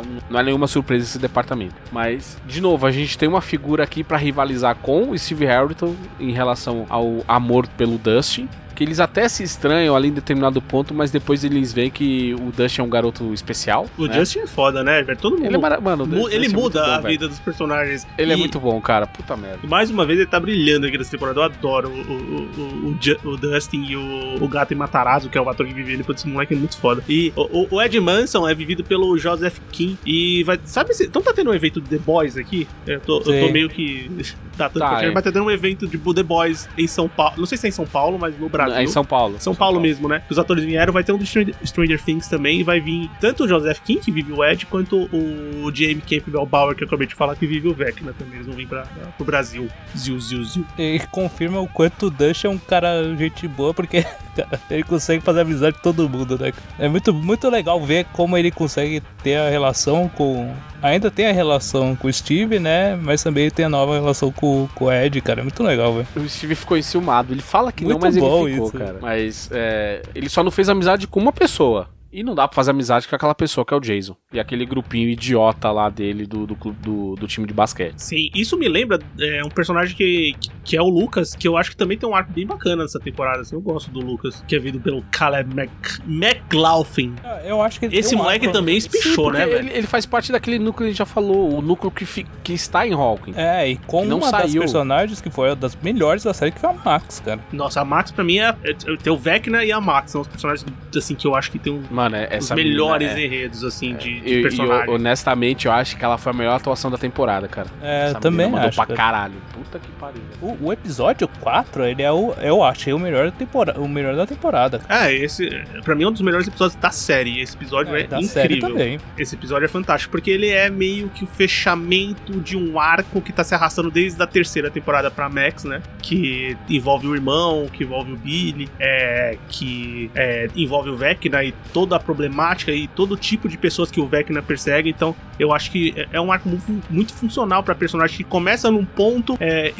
Então não é nenhuma surpresa esse departamento. Mas, de novo, a gente tem uma figura aqui pra rivalizar com o Steve Harrington em relação ao amor pelo Dustin. Que eles até se estranham ali em determinado ponto, mas depois eles veem que o Dustin é um garoto especial. O né? Justin é foda, né, velho? Todo mundo. Ele é mara... Mano, mu- Dustin ele é muda bom, a velho. vida dos personagens. Ele é E- muito bom, cara. Puta merda. Mais uma vez ele tá brilhando aqui nessa temporada. Eu adoro o, o, o, o Dustin e o, Gato Matarazzo, que é o ator que vive ele. Esse moleque é muito foda. E o, Ed Manson é vivido pelo Joseph Kim. E vai. Sabe se. Então tá tendo um evento The Boys aqui? Eu tô, eu tô meio que. [LAUGHS] Tá, tanto Tá, é. mas tá tendo um evento de The Boys em São Paulo. Não sei se é em São Paulo, mas no Brasil. Brasil. é em São Paulo. São Paulo mesmo, né? Os atores vieram, vai ter um do Stranger, Stranger Things também, e vai vir tanto o Joseph King, que vive o Ed, quanto o Jamie Campbell Bauer, que eu acabei de falar, que vive o Vecna também. Eles vão vir pra, pra, pro Brasil. Ziu, ziu, ziu. E confirma o quanto o Dush é um cara gente boa, porque [LAUGHS] ele consegue fazer amizade com todo mundo, né? É muito, muito legal ver como ele consegue ter a relação com. Ainda tem a relação com o Steve, né? Mas também tem a nova relação com, com o Ed, cara. É muito legal, velho. O Steve ficou enciumado. Ele fala que não, Muito mas ele bom ficou, isso. cara. Mas é, ele só não fez amizade com uma pessoa. E não dá pra fazer amizade com aquela pessoa que é o Jason. E aquele grupinho idiota lá dele do, do, clube- do, do time de basquete. Sim, isso me lembra é, um personagem que, que é o Lucas, que eu acho que também tem um arco bem bacana nessa temporada. assim, eu gosto do Lucas, que é vindo pelo Caleb Mac, McLaughlin. Ah, Eu acho que ele Esse um moleque arco- também espichou, né, ele, velho? ele faz parte daquele núcleo que a gente já falou, o núcleo que, fi- que está em Hawking. É, e com Que não uma das saiu. personagens que foi uma das melhores da série, que foi a Max, cara. Nossa, a Max pra mim é. é- Tem o Vecna e a Max, são os personagens assim que eu acho que tem um- Mano, é- os melhores é- enredos, assim, de, de E, e, personagem. honestamente, eu acho que ela foi a melhor atuação da temporada, cara. É, Essa também mandou acho. pra cara. caralho. Puta que pariu. O, o episódio 4, ele é o. Eu achei o melhor da temporada. O melhor da temporada. É, esse, pra mim, é um dos melhores episódios da série. Esse episódio é, da série incrível. também. Esse episódio é fantástico, porque ele é meio que o fechamento de um arco que tá se arrastando desde a terceira temporada pra Max, né? Que envolve o irmão, que envolve o Billy, é, que é, envolve o Vecna e toda a problemática e todo tipo de pessoas que o Vecna persegue. Então, eu acho que é- é um arco mu- muito funcional pra personagem que começa num ponto é,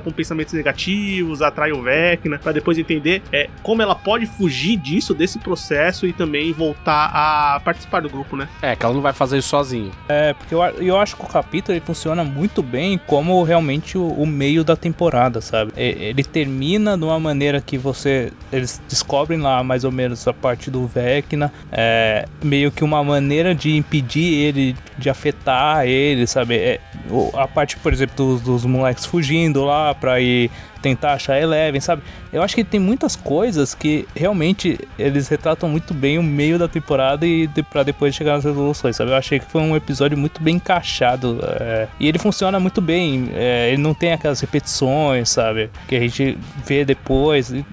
com pensamentos negativos, atrai o Vecna, pra depois entender é, como ela pode fugir disso, desse processo e também voltar a participar do grupo, né? É, que ela não vai fazer isso sozinha. É, porque eu, eu acho que o capítulo ele funciona muito bem como realmente o, o meio da temporada, sabe? Ele termina de uma maneira que você. Eles descobrem lá mais ou menos a parte do Vecna, é, meio que uma maneira de impedir ele, de afetar ele, sabe? É, a parte, por exemplo, dos, dos moleques fugindo lá pra ir tentar achar Eleven, sabe? Eu acho que tem muitas coisas que realmente eles retratam muito bem o meio da temporada e de, para depois chegar nas resoluções, sabe? Eu achei que foi um episódio muito bem encaixado é, e ele funciona muito bem. é, ele não tem aquelas repetições, sabe? Que a gente vê depois. e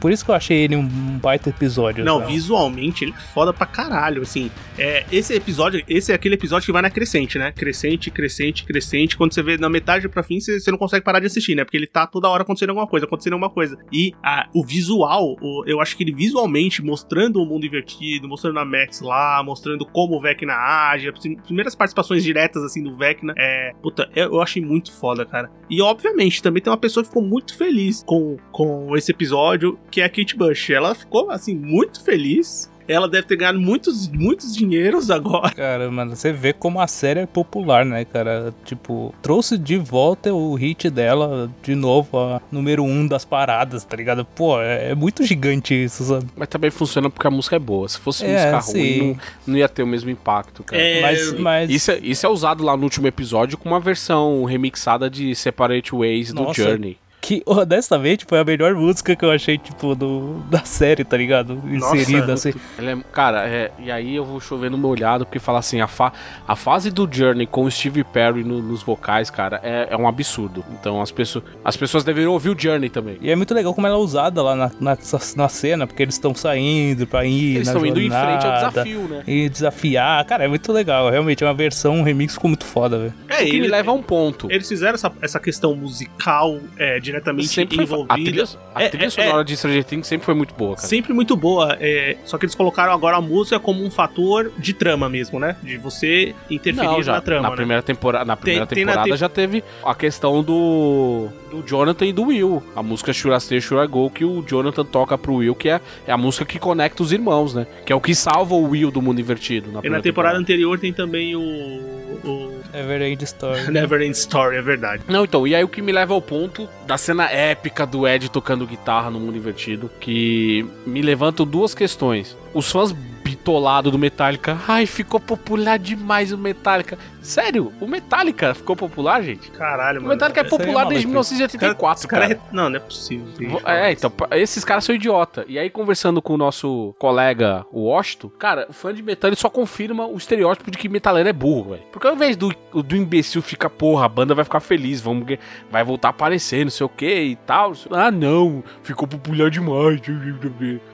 Por isso que eu achei ele um baita episódio. Não, sabe? visualmente ele é foda pra caralho, assim. É, esse episódio, esse é aquele episódio que vai na crescente, né? Crescente, crescente, crescente. Quando você vê na metade pra fim, você, você não consegue parar de assistir, né? Porque ele tá toda hora acontecendo alguma coisa, acontecendo alguma coisa. E a- o visual, o- eu acho que ele visualmente, mostrando o mundo invertido, mostrando a Max lá, mostrando como o Vecna age, as prim- primeiras participações diretas, assim, do Vecna, é... Puta, eu, eu achei muito foda, cara. E, obviamente, também tem uma pessoa que ficou muito feliz com, com esse episódio, que é a Kate Bush. Ela ficou, assim, muito feliz. Ela deve ter ganhado muitos, muitos dinheiros agora. Cara, mano, você vê como a série é popular, né, cara? Tipo, trouxe de volta o hit dela de novo, a número um das paradas, tá ligado? Pô, é, é muito gigante isso, sabe? Mas também funciona porque a música é boa. Se fosse É, música ruim, sim. não, não ia ter o mesmo impacto, cara. É, mas, mas Isso, é, isso é usado lá no último episódio com uma versão remixada de Separate Ways do Nossa. Journey. Que [LAUGHS] honestamente foi a melhor música que eu achei, tipo, do, da série, tá ligado? Nossa, Inserida assim. É- cara, é, e aí eu vou chover no meu olhado porque fala assim: a, fa- a fase do Journey com o Steve Perry no- nos vocais, cara, é, é um absurdo. Então as pessoas, as pessoas deveriam ouvir o Journey também. E é muito legal como ela é usada lá na, na, na cena, porque eles estão saindo pra ir. Eles na estão indo em frente ao desafio, né? E desafiar. Cara, é muito legal. Realmente, é uma versão, um remix ficou muito foda, velho. É, O que me ele- leva a um ponto. Eles fizeram essa, essa questão musical é, diretamente Sempre foi, a envolvida. trilha, a É, trilha é, sonora de Stranger Things sempre foi muito boa, cara. Sempre muito boa, é, só que eles colocaram agora a música como um fator de trama mesmo, né? De você interferir Não, já, na trama, na né? primeira temporada, na primeira tem na temporada te- já teve a questão do, do Jonathan e do Will. A música Should I Go, que o Jonathan toca pro Will, que é, é a música que conecta os irmãos, né? Que é o que salva o Will do mundo invertido. Na E na primeira temporada anterior tem também o, o Everend Story. [LAUGHS] Neverend Story, é verdade. Não, então, e aí o que me leva ao ponto da cena épica do Ed tocando guitarra no mundo invertido, que me levantam duas questões. Os fãs bi- bitolado do Metallica. Ai, ficou popular demais o Metallica. Sério, o Metallica ficou popular, gente? Caralho, O mano. Metallica é é popular desde maluco. 1984, Os cara cara. é- Não, não é possível. É, então, esses caras são idiota. E aí, conversando com o nosso colega, o Washington, cara, o fã de metal ele só confirma o estereótipo de que metaleiro é burro, velho. Porque ao invés do, do imbecil ficar, porra, a banda vai ficar feliz, vamos, vai voltar a aparecer, não sei o que e tal. Ah, não, ficou popular demais.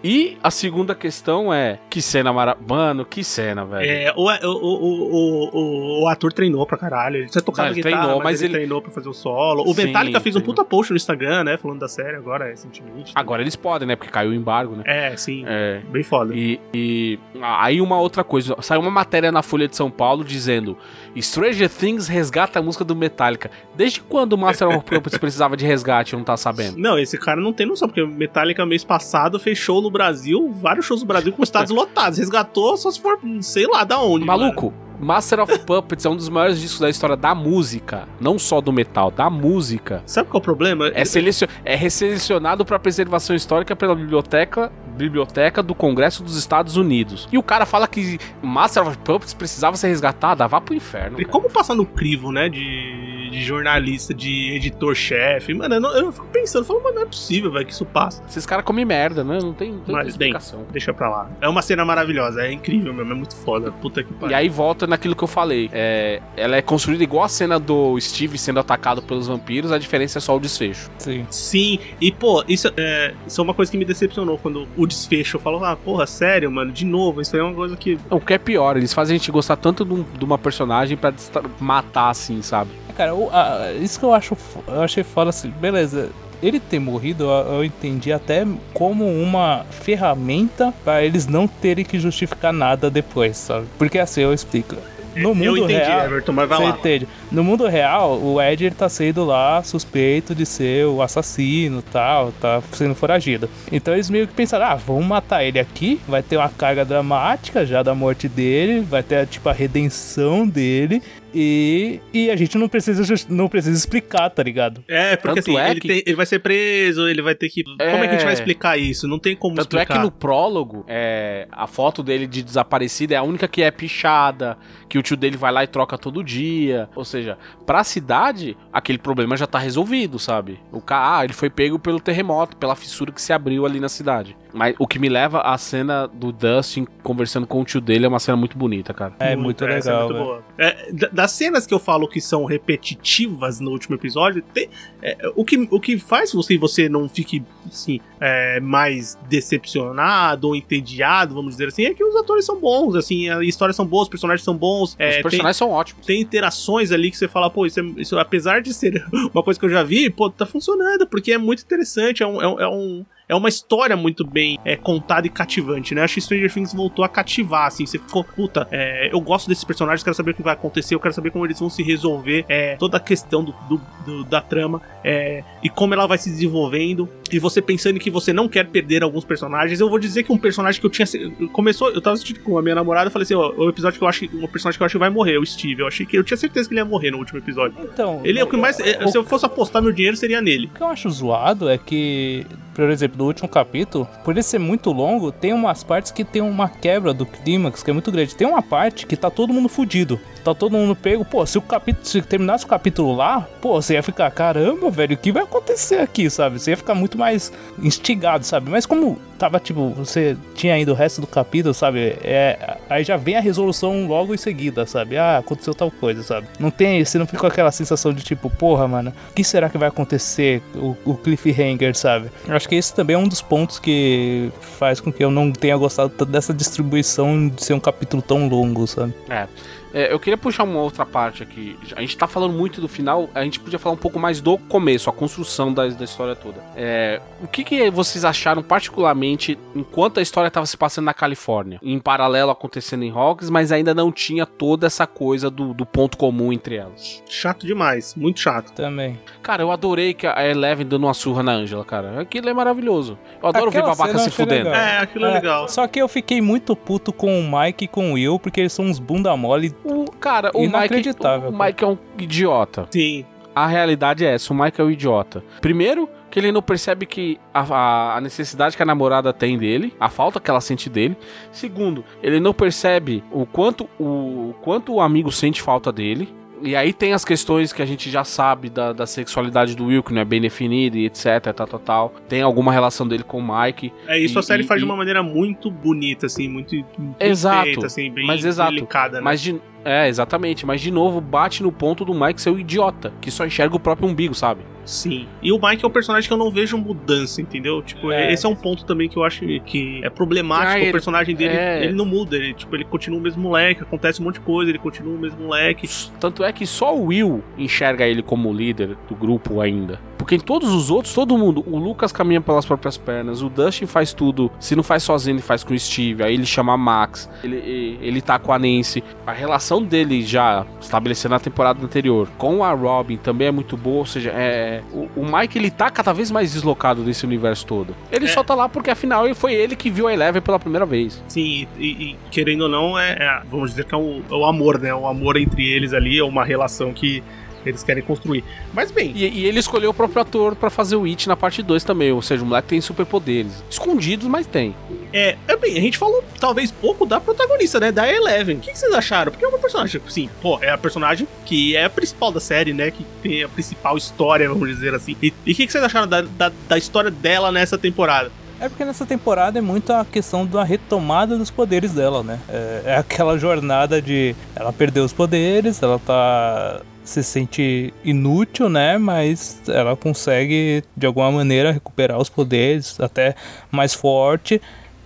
E a segunda questão é: que cena mara... Mano, que cena, velho. É, o, o, o, o, ator treinou pra caralho. Ele Não, ele guitarra, treinou, mas, ele, treinou pra fazer o solo. O Metallica fez um puta post no Instagram, né? Falando da série agora, recentemente. Agora eles podem, né? Porque caiu o embargo, né? É, sim. É. Bem foda. E, aí uma outra coisa, saiu uma matéria na Folha de São Paulo dizendo Stranger Things resgata a música do Metallica. Desde quando o Master of Puppets [LAUGHS] precisava de resgate, não tá sabendo? Não, esse cara não tem noção, porque o Metallica mês passado fez show no Brasil, vários shows no Brasil com estados lotados. Resgatou só se for, sei lá, da onde. Maluco, Master of Puppets é um dos maiores discos da história da música, não só do metal, da música. mano. Sabe qual é o problema? É, selecion... é resselecionado para preservação histórica pela biblioteca, biblioteca do Congresso dos Estados Unidos. E o cara fala que Master of Puppets precisava ser resgatada, vá pro inferno. E cara. como passar no crivo, né? De, de jornalista, de editor-chefe. Mano, eu, não- eu fico pensando, falo, mano, não é possível, velho, que isso passa. Esses caras comem merda, né? Não tem, não tem Mas, bem, explicação. deixa pra lá. É uma cena maravilhosa, é incrível mesmo, é muito foda. Puta que E pariu. aí volta naquilo que eu falei. É, ela é construída igual a cena do Steve sendo atacado pelos vampiros, a diferença é só o desfecho. Sim. Sim, e pô, isso é, isso é uma coisa que me decepcionou quando o desfecho. Eu falo, ah, porra, sério, mano, de novo, isso aí é uma coisa que. O que é pior, eles fazem a gente gostar tanto de, um- de uma personagem pra matar assim, sabe? Cara, o- a- isso que eu acho, eu achei foda assim, beleza. Ele ter morrido, eu, eu entendi até como uma ferramenta pra eles não terem que justificar nada depois, sabe? Porque assim, eu explico. No mundo eu entendi, real, Everton, mas vai Você lá. entende? No mundo real, o Ed ele tá sendo lá suspeito de ser o assassino tal, tá sendo foragido. Então eles meio que pensaram, ah, vamos matar ele aqui, vai ter uma carga dramática já da morte dele, vai ter tipo a redenção dele e, e a gente não precisa, não precisa explicar, tá ligado? É, porque Tanto assim, é ele, que- tem- ele vai ser preso, ele vai ter que. Como é que a gente vai explicar isso? Não tem como Tanto é explicar. que no prólogo, é, a foto dele de desaparecido é a única que é pichada, que o tio dele vai lá e troca todo dia. Ou seja, pra cidade, aquele problema já tá resolvido, sabe? O cara, ah, ele foi pego pelo terremoto, pela fissura que se abriu ali na cidade. Mas o que me leva à cena do Dustin conversando com o tio dele é uma cena muito bonita, cara. É muito, essa legal, muito velho. boa. É, da- das cenas que eu falo que são repetitivas no último episódio, tem- é, o, que, o que faz você você não fique assim, é, mais decepcionado ou entediado, vamos dizer assim, é que os atores são bons, assim, as histórias são boas, os personagens são bons, é, Os tem- personagens são ótimos. tem interações ali que você fala, pô, isso, é- isso, apesar de ser [LAUGHS] uma coisa que eu já vi, pô, tá funcionando, porque é muito interessante, é um. É um, é um- é uma história muito bem é, contada e cativante, né? Acho que Stranger Things voltou a cativar, assim. Você ficou, puta, é, eu gosto desses personagens, quero saber o que vai acontecer, eu quero saber como eles vão se resolver, é, toda a questão do, do- do- da trama é, e como ela vai se desenvolvendo. E você pensando que você não quer perder alguns personagens. Eu vou dizer que um personagem que eu tinha. Começou, eu tava assistindo com a minha namorada, eu falei assim: ó, o episódio que eu acho. que- Um personagem que eu acho que vai morrer, o Steve. Eu achei que eu tinha certeza que ele ia morrer no último episódio. Então, Ele é o que mais. é, o- Se eu fosse apostar meu dinheiro, seria nele. O que eu acho zoado é que, por exemplo, no último capítulo, por ele ser muito longo, tem umas partes que tem uma quebra do clímax que é muito grande. Tem uma parte que tá todo mundo fudido. Tá todo mundo pego. Pô, se o capítulo. Se terminasse o capítulo lá, pô, você ia ficar, caramba, velho, o que vai acontecer aqui, sabe? Você ia ficar muito mais instigado, sabe? Mas como tava, tipo, você tinha ainda o resto do capítulo, sabe? É, aí já vem a resolução logo em seguida, sabe? Ah, aconteceu tal coisa, sabe? Não tem. Você não fica com aquela sensação de tipo, porra, mano, o que será que vai acontecer? O, o cliffhanger, sabe? Eu acho que esse também é um dos pontos que faz com que eu não tenha gostado dessa distribuição de ser um capítulo tão longo, sabe? É. É, eu queria puxar uma outra parte aqui. A gente tá falando muito do final, a gente podia falar um pouco mais do começo, a construção da, da história toda. É, o que, que vocês acharam, particularmente, enquanto a história tava se passando na Califórnia? Em paralelo acontecendo em Hawks, mas ainda não tinha toda essa coisa do, do ponto comum entre elas. Chato demais, muito chato. Também. Cara, eu adorei que a Eleven dando uma surra na Angela, cara. Aquilo é maravilhoso. Eu adoro Aquela ver babaca se fudendo. legal. É, aquilo é, legal. Só que eu fiquei muito puto com o Mike e com o Will, porque eles são uns bunda mole. O, cara, o Mike, o Mike é um idiota. Sim. a realidade é essa: o Mike é o idiota. Primeiro, que ele não percebe que a, a, necessidade que a namorada tem dele, a falta que ela sente dele. Segundo, ele não percebe o quanto o, quanto o amigo sente falta dele. E aí tem as questões que a gente já sabe da, da sexualidade do Will, que não é bem definida e etc, tal, tal, tal. Tem alguma relação dele com o Mike. É, isso e, a série e, faz e... de uma maneira muito bonita, assim, muito, muito exato, feita, assim, bem mas exato, delicada, né? Mas de, é, exatamente. Mas de novo, bate no ponto do Mike ser o idiota, que só enxerga o próprio umbigo, sabe? Sim. E o Mike é um personagem que eu não vejo mudança, entendeu? Tipo, É. esse é um ponto também que eu acho que é problemático. Ah, ele- o personagem dele, é. ele não muda. Ele, tipo, ele continua o mesmo moleque, acontece um monte de coisa, ele continua o mesmo moleque. Tanto é que só o Will enxerga ele como líder do grupo ainda. Porque em todos os outros, todo mundo, o Lucas caminha pelas próprias pernas, o Dustin faz tudo, se não faz sozinho, ele faz com o Steve, aí ele chama a Max, ele, ele, ele tá com a Nancy. A relação dele já estabelecida na temporada anterior com a Robin também é muito boa, ou seja, é, o, o Mike ele tá cada vez mais deslocado desse universo todo. Ele É. só tá lá porque afinal foi ele que viu a Eleven pela primeira vez. Sim, e, e querendo ou não, é, é- vamos dizer que é o, é o amor, né? O amor entre eles ali é uma relação que eles querem construir. Mas bem, E, e ele escolheu o próprio ator pra fazer o It na parte 2 também, ou seja, o moleque tem superpoderes. Escondidos, mas tem. é, é bem, a gente falou talvez pouco da protagonista, né? Da Eleven. O que, que vocês acharam? Porque é uma personagem, sim, pô, é a personagem que é a principal da série, né? Que tem a principal história, vamos dizer assim. E e o que, que vocês acharam da, da, da história dela nessa temporada? É porque nessa temporada é muito a questão da retomada dos poderes dela, né? É, é aquela jornada de ela perdeu os poderes, ela tá se sente inútil, né? Mas ela consegue de alguma maneira recuperar os poderes, até mais forte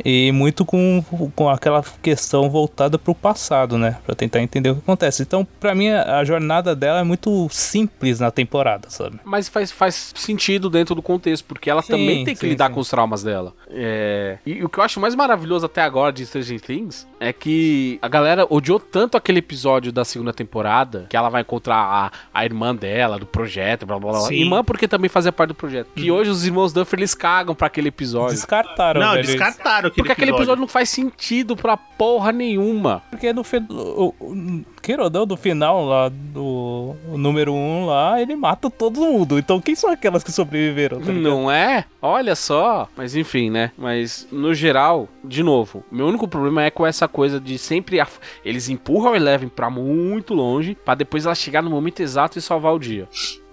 e muito com, com aquela questão voltada pro passado, né? Pra tentar entender o que acontece. Então, pra mim, a jornada dela é muito simples na temporada, sabe? Mas faz, faz sentido dentro do contexto, porque ela Sim, também tem que sim, lidar sim. com os traumas dela. É, E, o que eu acho mais maravilhoso até agora de Stranger Things é que a galera odiou tanto aquele episódio da segunda temporada, que ela vai encontrar a, a irmã dela, do projeto, blá blá blá. Sim. Irmã porque também fazia parte do projeto. Que hoje os irmãos Duffer eles cagam pra aquele episódio. Descartaram, não, velho, descartaram aquele Porque aquele episódio. episódio não faz sentido pra porra nenhuma. Porque no final. Queira ou não, final lá, do o número 1 um lá, ele mata todo mundo. Então quem são aquelas que sobreviveram? tá? Não é? Olha só. Mas enfim, né? Mas no geral, de novo, meu único problema é com essa coisa de sempre af- eles empurram a Eleven pra muito longe pra depois ela chegar no momento exato e salvar o dia.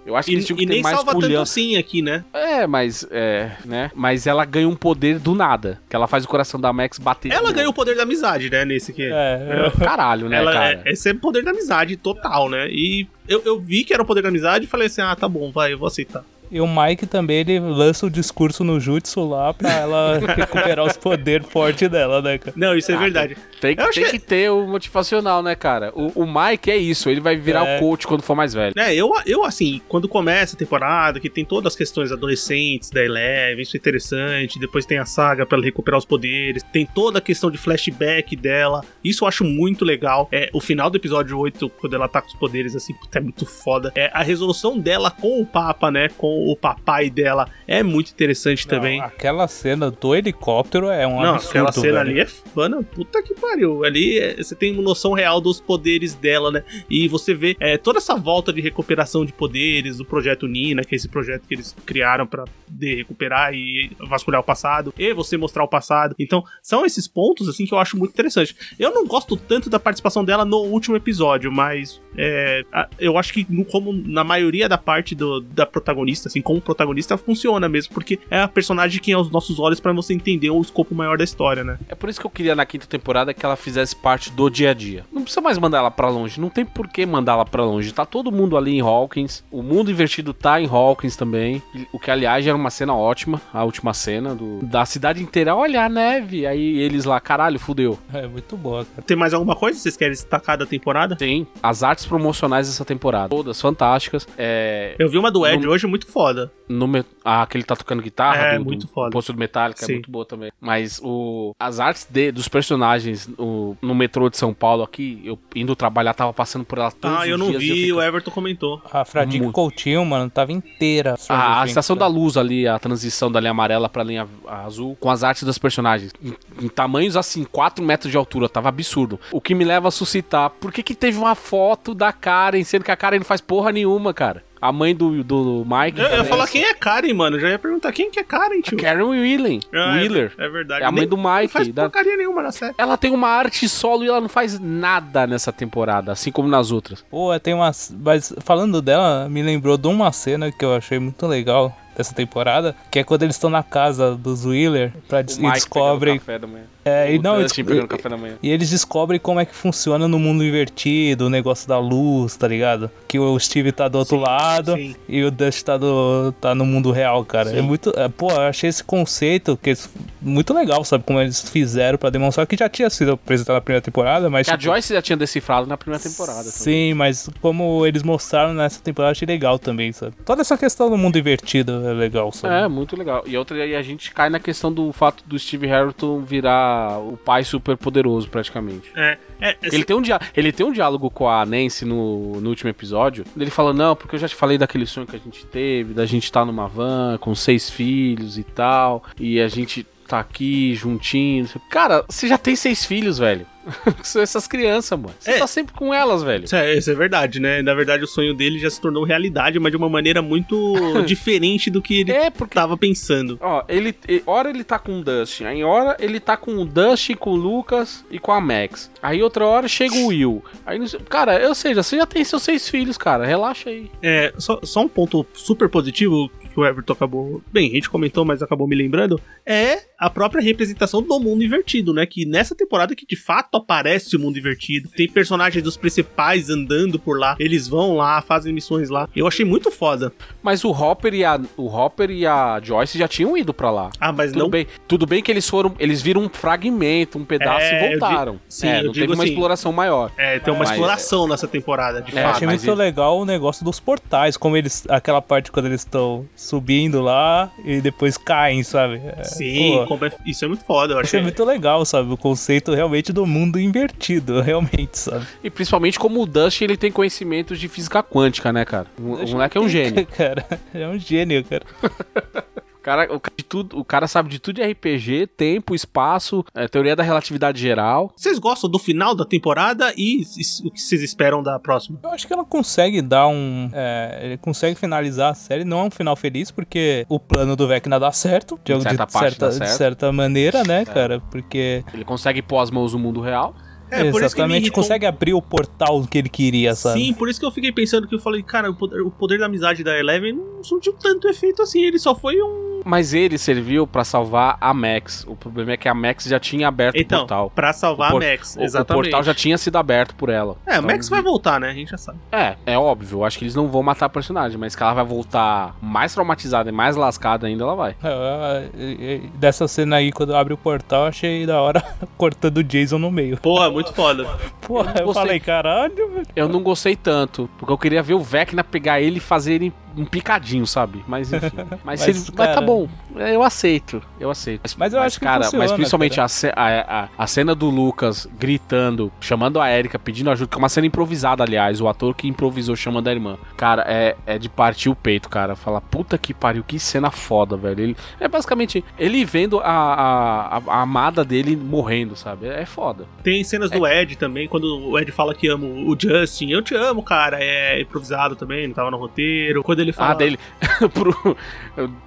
Eu acho que E, eles tinham que e ter nem mais salva tanto culhão. assim aqui, né? É, mas é, né? Mas ela ganha um poder do nada, que ela faz o coração da Max bater. Ela de ganhou o poder da amizade, né? Nesse aqui. É, caralho, né, Ela cara? é, esse é o poder da amizade total, né? E eu, eu vi que era o poder da amizade e falei assim: ah, tá bom, vai, eu vou aceitar. E o Mike também, ele lança o discurso no Jutsu lá pra ela recuperar os poderes fortes dela, né, cara? Não, isso é Ah, verdade. Tem, tem que- que ter o motivacional, né, cara? O, o Mike é isso, ele vai virar É. o coach quando for mais velho. É, eu, eu assim, quando começa a temporada, que tem todas as questões adolescentes da Eleven, isso é interessante. Depois tem a saga pra ela recuperar os poderes. Tem toda a questão de flashback dela. Isso eu acho muito legal. É, o final do episódio 8, quando ela tá com os poderes, assim, puta, é muito foda. É, a resolução dela com o Papa, né? Com o papai dela, é muito interessante também. Não, aquela cena do helicóptero é um Não, absurdo, aquela cena velho. ali é fana, puta que pariu. Ali é, você tem uma noção real dos poderes dela, né? E você vê é, toda essa volta de recuperação de poderes do projeto Nina, que é esse projeto que eles criaram pra de recuperar e vasculhar o passado, e você mostrar o passado. Então, são esses pontos assim que eu acho muito interessante. Eu não gosto tanto da participação dela no último episódio, mas é, eu acho que como na maioria da parte do- da protagonista, assim, como protagonista, funciona mesmo, porque é a personagem que é aos nossos olhos pra você entender o escopo maior da história, né? É por isso que eu queria na quinta temporada que ela fizesse parte do dia a dia. Não precisa mais mandar ela pra longe, não tem por que mandar ela pra longe. Tá todo mundo ali em Hawkins, o mundo invertido tá em Hawkins também. O que, aliás, era uma cena ótima, a última cena do, da cidade inteira. Olha a neve, aí eles lá, caralho, fudeu. É muito boa, cara. Tem mais alguma coisa que vocês querem destacar da temporada? Tem as artes promocionais dessa temporada, todas fantásticas. É, Eu vi uma do Ed Não- hoje muito foda. no me- ah, que ele tá tocando guitarra, É, do, muito do foda. Poço do Metallica, Sim. é muito boa também. Mas o, as artes de- dos personagens o- no metrô de São Paulo aqui, eu indo trabalhar, tava passando por ela todos Ah, eu os não dias vi, fico- o Everton comentou. A Fradique Muito. Coutinho, mano, tava inteira. A, a estação da luz ali, a transição da linha amarela pra linha azul, com as artes dos personagens. Em, em tamanhos assim, 4 metros de altura, tava absurdo. O que me leva a suscitar, por que que teve uma foto da Karen, sendo que a Karen não faz porra nenhuma, cara? A mãe do, do Mike. Eu, eu ia falar quem é Karen, mano. Eu já ia perguntar quem que é Karen, tio. Karen Wheeler. Ah, é- Wheeler. É, verdade. É a mãe Nem- do Não Mike. faz da- porcaria nenhuma na série. Ela tem uma arte solo e ela não faz nada nessa temporada, assim como nas outras. Pô, tem umas. Mas falando dela, me lembrou de uma cena que eu achei muito legal dessa temporada, que é quando eles estão na casa dos Wheeler pra des- O e descobrem. café da manhã. É, e o não, Dustin eles- pegando café da manhã. E eles descobrem como é que funciona no mundo invertido, o negócio da luz, tá ligado? Que o Steve tá do outro lado sim. e o Dust tá, do, tá no mundo real, cara. É muito. é, pô, eu achei esse conceito que eles- muito legal, sabe? Como eles fizeram pra demonstrar que já tinha sido apresentado na primeira temporada, mas. Que a tipo, Joyce já tinha decifrado na primeira temporada. também. Sim, mas como eles mostraram nessa temporada, eu achei legal também, sabe? Toda essa questão do mundo invertido é legal, sabe? É, muito legal. E outra, e a gente cai na questão do fato do Steve Harrington virar o pai super poderoso, praticamente. É. é Ele tem, um dia, ele tem um diálogo com a Nancy no, no último episódio. Ele fala: Não, porque eu já te falei daquele sonho que a gente teve, da gente estar numa van com seis filhos e tal, e a gente tá aqui juntinho. Cara, você já tem seis filhos, velho. [LAUGHS] São essas crianças, mano. Você É. tá sempre com elas, velho. Isso é, isso é verdade, né? Na verdade, o sonho dele já se tornou realidade, mas de uma maneira muito [LAUGHS] diferente do que ele É, porque tava pensando. Ó, ele, hora ele tá com o Dustin, aí hora ele tá com o Dustin, com o Lucas e com a Max. Aí outra hora chega o Will. Aí, cara, ou seja, você já tem seus seis filhos, cara, relaxa aí. É, só, só um ponto super positivo que o Everton acabou. Bem, a gente comentou, mas acabou me lembrando. É a própria representação do mundo invertido, né? Que nessa temporada que de fato aparece o mundo invertido. Tem personagens dos principais andando por lá. Eles vão lá, fazem missões lá. Eu achei muito foda. Mas o Hopper e a, o Hopper e a Joyce já tinham ido pra lá. Ah, mas Tudo não. bem, tudo bem que eles foram, eles viram um fragmento, um pedaço É, e eu voltaram. digo- sim, é, eu não digo teve uma assim, exploração maior. É, tem uma Mas- exploração nessa temporada, de É, Eu fato. achei muito legal o negócio dos portais, como eles. aquela parte quando eles estão subindo lá e depois caem, sabe? É, Sim, pô, é- isso é muito foda, eu achei achei. muito legal, sabe? O conceito realmente do mundo invertido, [LAUGHS] realmente, sabe? E principalmente como o Dustin ele tem conhecimentos de física quântica, né, cara? O, o moleque é um gênio. [LAUGHS] Cara, é um gênio, cara. [LAUGHS] O cara, o, cara de tudo, o cara sabe de tudo de RPG, tempo, espaço, é, teoria da relatividade geral. Vocês gostam do final da temporada e s- o que vocês esperam da próxima? Eu acho que ela consegue dar um. é, ele consegue finalizar a série. Não é um final feliz, porque o plano do Vecna dá certo. De, certa de parte certa, dá de certa maneira, né, cara? Porque. Ele consegue pôr as mãos no mundo real. É, por isso que me exatamente, irritou- consegue abrir o portal que ele queria, sabe? Sim, por isso que eu fiquei pensando que eu falei, cara, o poder, o poder da amizade da Eleven não surtiu tanto efeito assim. Ele só foi um. Mas ele serviu pra salvar a Max. O problema é que a Max já tinha aberto Então, o portal. pra salvar por- a Max. O, o exatamente. portal já tinha sido aberto por ela. É, a Então, Max vai voltar, né? A gente já sabe. É, é óbvio. Acho que eles não vão matar a personagem, mas que ela vai voltar mais traumatizada e mais lascada ainda, ela vai. É, Dessa cena aí, quando abre o portal, eu achei da hora [LAUGHS] cortando o Jason no meio. Porra, muito foda. Pô, eu, gostei. falei, caralho, velho. Eu não gostei tanto, porque eu queria ver o Vecna pegar ele e fazer ele um picadinho, sabe? Mas enfim. [LAUGHS] Mas, Mas, ele- mas cara- tá bom. É, Eu aceito. Eu aceito. Mas eu acho que cara, funciona, Mas principalmente cara. a, ce- a, a, a cena do Lucas gritando, chamando a Erika, pedindo ajuda, que é uma cena improvisada, aliás. O ator que improvisou chamando a irmã. Cara, é, é de partir o peito, cara. Fala, puta que pariu, que cena foda, velho. Ele, é basicamente ele vendo a, a, a- a amada dele morrendo, sabe? É foda. Tem cenas do Ed também, quando o Ed fala que ama o Justin. Eu te amo, cara. É improvisado também, não tava no roteiro. Quando ele fala. Ah, dele. [LAUGHS] pro,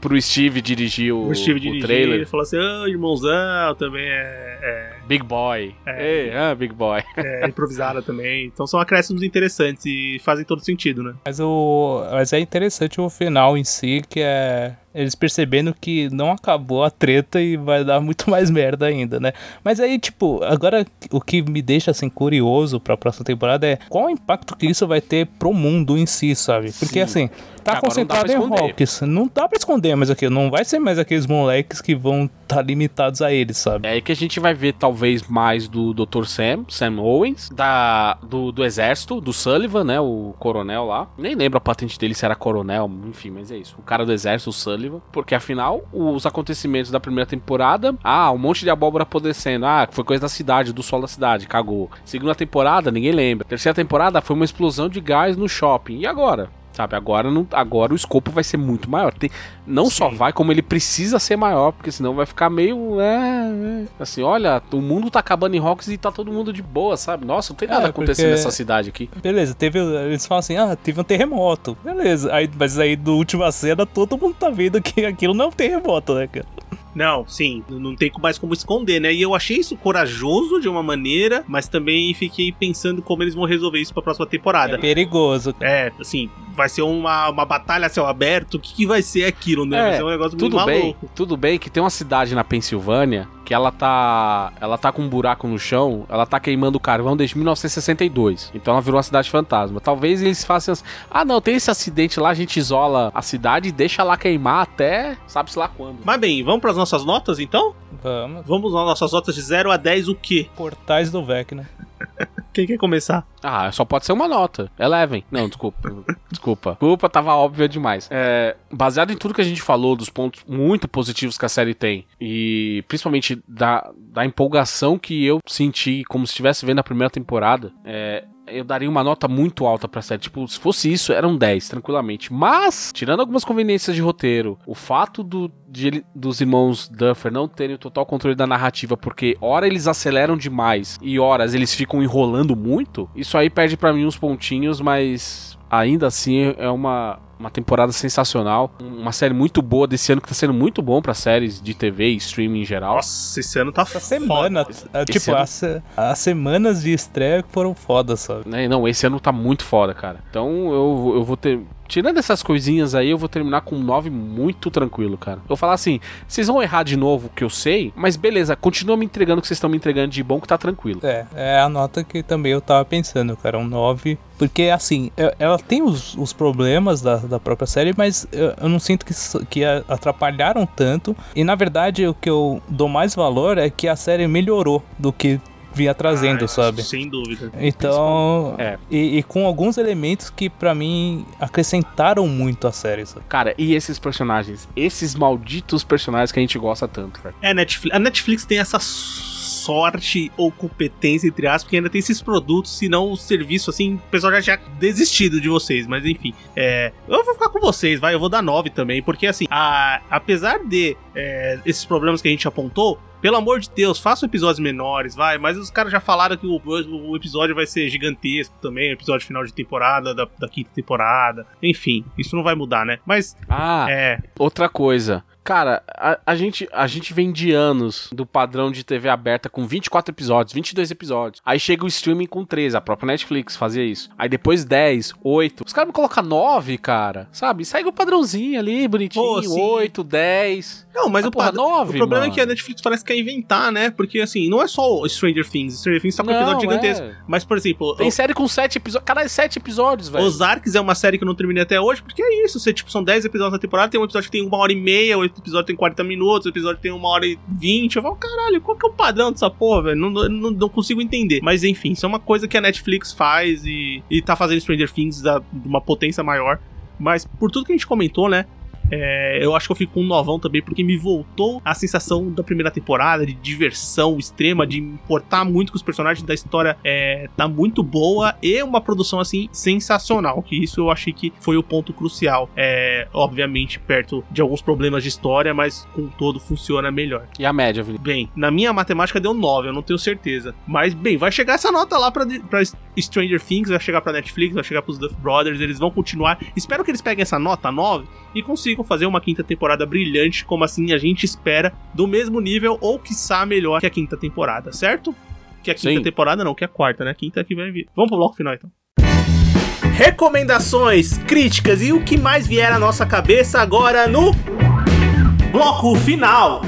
pro Steve dirigir o, O Steve o dirigir, trailer. ele falou assim: ah, irmãozão, também é, Big Boy. É. Ei, ah, Big Boy. é, [LAUGHS] é improvisada também. Então são acréscimos interessantes e fazem todo sentido, né? Mas, o, mas é interessante o final em si, que é eles percebendo que não acabou a treta e vai dar muito mais merda ainda, né? Mas aí, tipo, agora o que me deixa assim curioso pra próxima temporada é qual o impacto que isso vai ter pro mundo em si, sabe? Porque Sim. assim, tá Agora concentrado em. Hawks, não dá pra esconder mais aquilo, não vai ser mais aqueles moleques que vão estar tá limitados a eles, sabe? É aí que a gente vai ver talvez mais do Dr. Sam, Sam Owens, da, do, do exército, do Sullivan, né? O coronel lá. Nem lembro a patente dele se era coronel, enfim, mas é isso. O cara do exército, o Sullivan. Porque afinal, os acontecimentos da primeira temporada, ah, um monte de abóbora apodrecendo. Ah, foi coisa da cidade, do sol da cidade, cagou. Segunda temporada, ninguém lembra. Terceira temporada foi uma explosão de gás no shopping. E agora? Sabe, agora, não, agora o escopo vai ser muito maior. Tem, não Sim. só vai, como ele precisa ser maior, porque senão vai ficar meio. É, é, assim, olha, o mundo tá acabando em Rocks e tá todo mundo de boa, sabe? Nossa, não tem nada É, acontecendo porque- nessa cidade aqui. Beleza, teve. Eles falam assim, ah, teve um terremoto. Beleza. Aí, mas aí, no última cena, todo mundo tá vendo que aquilo não é um terremoto, né, cara? Não, sim, não tem mais como esconder, né? E eu achei isso corajoso de uma maneira, mas também fiquei pensando como eles vão resolver isso pra próxima temporada. É perigoso. É, assim, vai ser uma, uma batalha a céu aberto. O que, que vai ser aquilo, né? É, vai ser um negócio muito Tudo bem, maluco. tudo bem que tem uma cidade na Pensilvânia que ela tá. Ela tá com um buraco no chão, ela tá queimando carvão desde 1962. Então ela virou uma cidade fantasma. Talvez eles façam assim, ah não, tem esse acidente lá, a gente isola a cidade e deixa lá queimar até sabe-se lá quando. Mas bem, vamos pras nossas notas então? Vamos. Vamos nas nossas notas de 0 a 10, o quê? Portais do Vecna. Quem quer começar? Ah, só pode ser uma nota. Eleven. Não, desculpa. desculpa. Desculpa, tava óbvia demais. É, baseado em tudo que a gente falou, dos pontos muito positivos que a série tem, e principalmente da, da empolgação que eu senti como se estivesse vendo a primeira temporada, é, eu daria uma nota muito alta pra série. Tipo, se fosse isso, era um 10, tranquilamente. Mas, tirando algumas conveniências de roteiro, o fato do, de dos irmãos Duffer não terem o total controle da narrativa, porque hora eles aceleram demais e horas eles ficam enrolando muito, isso aí perde pra mim uns pontinhos, mas ainda assim é uma, uma temporada sensacional. Uma série muito boa desse ano que tá sendo muito bom pra séries de TV e streaming em geral. Nossa, esse ano tá Essa foda. semana, ah, esse tipo, ano- as, as semanas de estreia foram foda, sabe? né? Não, esse ano tá muito foda, cara. Então eu, eu vou ter. Tirando essas coisinhas aí, eu vou terminar com um 9 muito tranquilo, cara. Eu vou falar assim: vocês vão errar de novo, que eu sei, mas beleza, continua me entregando o que vocês estão me entregando de bom, que tá tranquilo. É, é a nota que também eu tava pensando, cara, um 9. Porque, assim, é- ela tem os, os problemas da, da própria série, mas eu, eu não sinto que, que atrapalharam tanto. E, na verdade, o que eu dou mais valor é que a série melhorou do que vinha trazendo, Ah, sabe? Sem dúvida. Então, É. e, e com alguns elementos que pra mim acrescentaram muito a série, sabe? Cara, e esses personagens? Esses malditos personagens que a gente gosta tanto, velho. É, Netflix, a Netflix tem essa sorte ou competência, entre aspas, porque ainda tem esses produtos, senão o serviço, assim, o pessoal já tinha desistido de vocês, mas enfim. É, eu vou ficar com vocês, vai, eu vou dar 9 também, porque assim, a- apesar de é, esses problemas que a gente apontou, pelo amor de Deus, façam episódios menores, vai. Mas os caras já falaram que o, o episódio vai ser gigantesco também, o episódio final de temporada, da, da quinta temporada. Enfim, isso não vai mudar, né? Mas, Ah, é. outra coisa. Cara, a, a gente, a gente vem de anos do padrão de TV aberta com 24 episódios, 22 episódios. Aí chega o streaming com 13, a própria Netflix fazia isso. Aí depois 10, 8. Os caras me colocam 9, cara. Sabe? Segue o padrãozinho ali, bonitinho. Pô, sim. 8, 10. Não, mas Ah, o, porra, pad- nove, o problema mano. é que a Netflix parece que quer inventar, né? Porque assim, não é só o Stranger Things. Stranger Things tá com um episódio Não, gigantesco. é. Mas, por exemplo, Tem o- série com 7 episódios. Cada 7 episódios, velho. Ozarks é uma série que eu não terminei até hoje, porque é isso. Você, tipo, são 10 episódios na temporada, tem um episódio que tem uma hora e meia, outro episódio tem 40 minutos, outro episódio tem uma hora e 20. Eu falo, caralho, qual que é o padrão dessa porra, velho? Não, não, não consigo entender. Mas enfim, isso é uma coisa que a Netflix faz e, e tá fazendo Stranger Things da, de uma potência maior. Mas por tudo que a gente comentou, né? É, eu acho que eu fico com um novão também, porque me voltou a sensação da primeira temporada, de diversão extrema, de importar muito com os personagens da história é, tá muito boa e uma produção assim sensacional. Que isso eu achei que foi o ponto crucial. É, obviamente, perto de alguns problemas de história, mas com todo funciona melhor. E a média, Vini? Bem, na minha matemática deu 9, eu não tenho certeza. Mas, bem, vai chegar essa nota lá pra, pra Stranger Things, vai chegar pra Netflix, vai chegar pros Duff Brothers, eles vão continuar. Espero que eles peguem essa nota 9 e consigam fazer uma quinta temporada brilhante, como assim a gente espera, do mesmo nível ou quiçá melhor que a quinta temporada, certo? Que a quinta Sim. temporada não, que a quarta, né? A quinta que vai vir. Vamos pro bloco final então. Recomendações, críticas e o que mais vier à nossa cabeça agora no bloco final.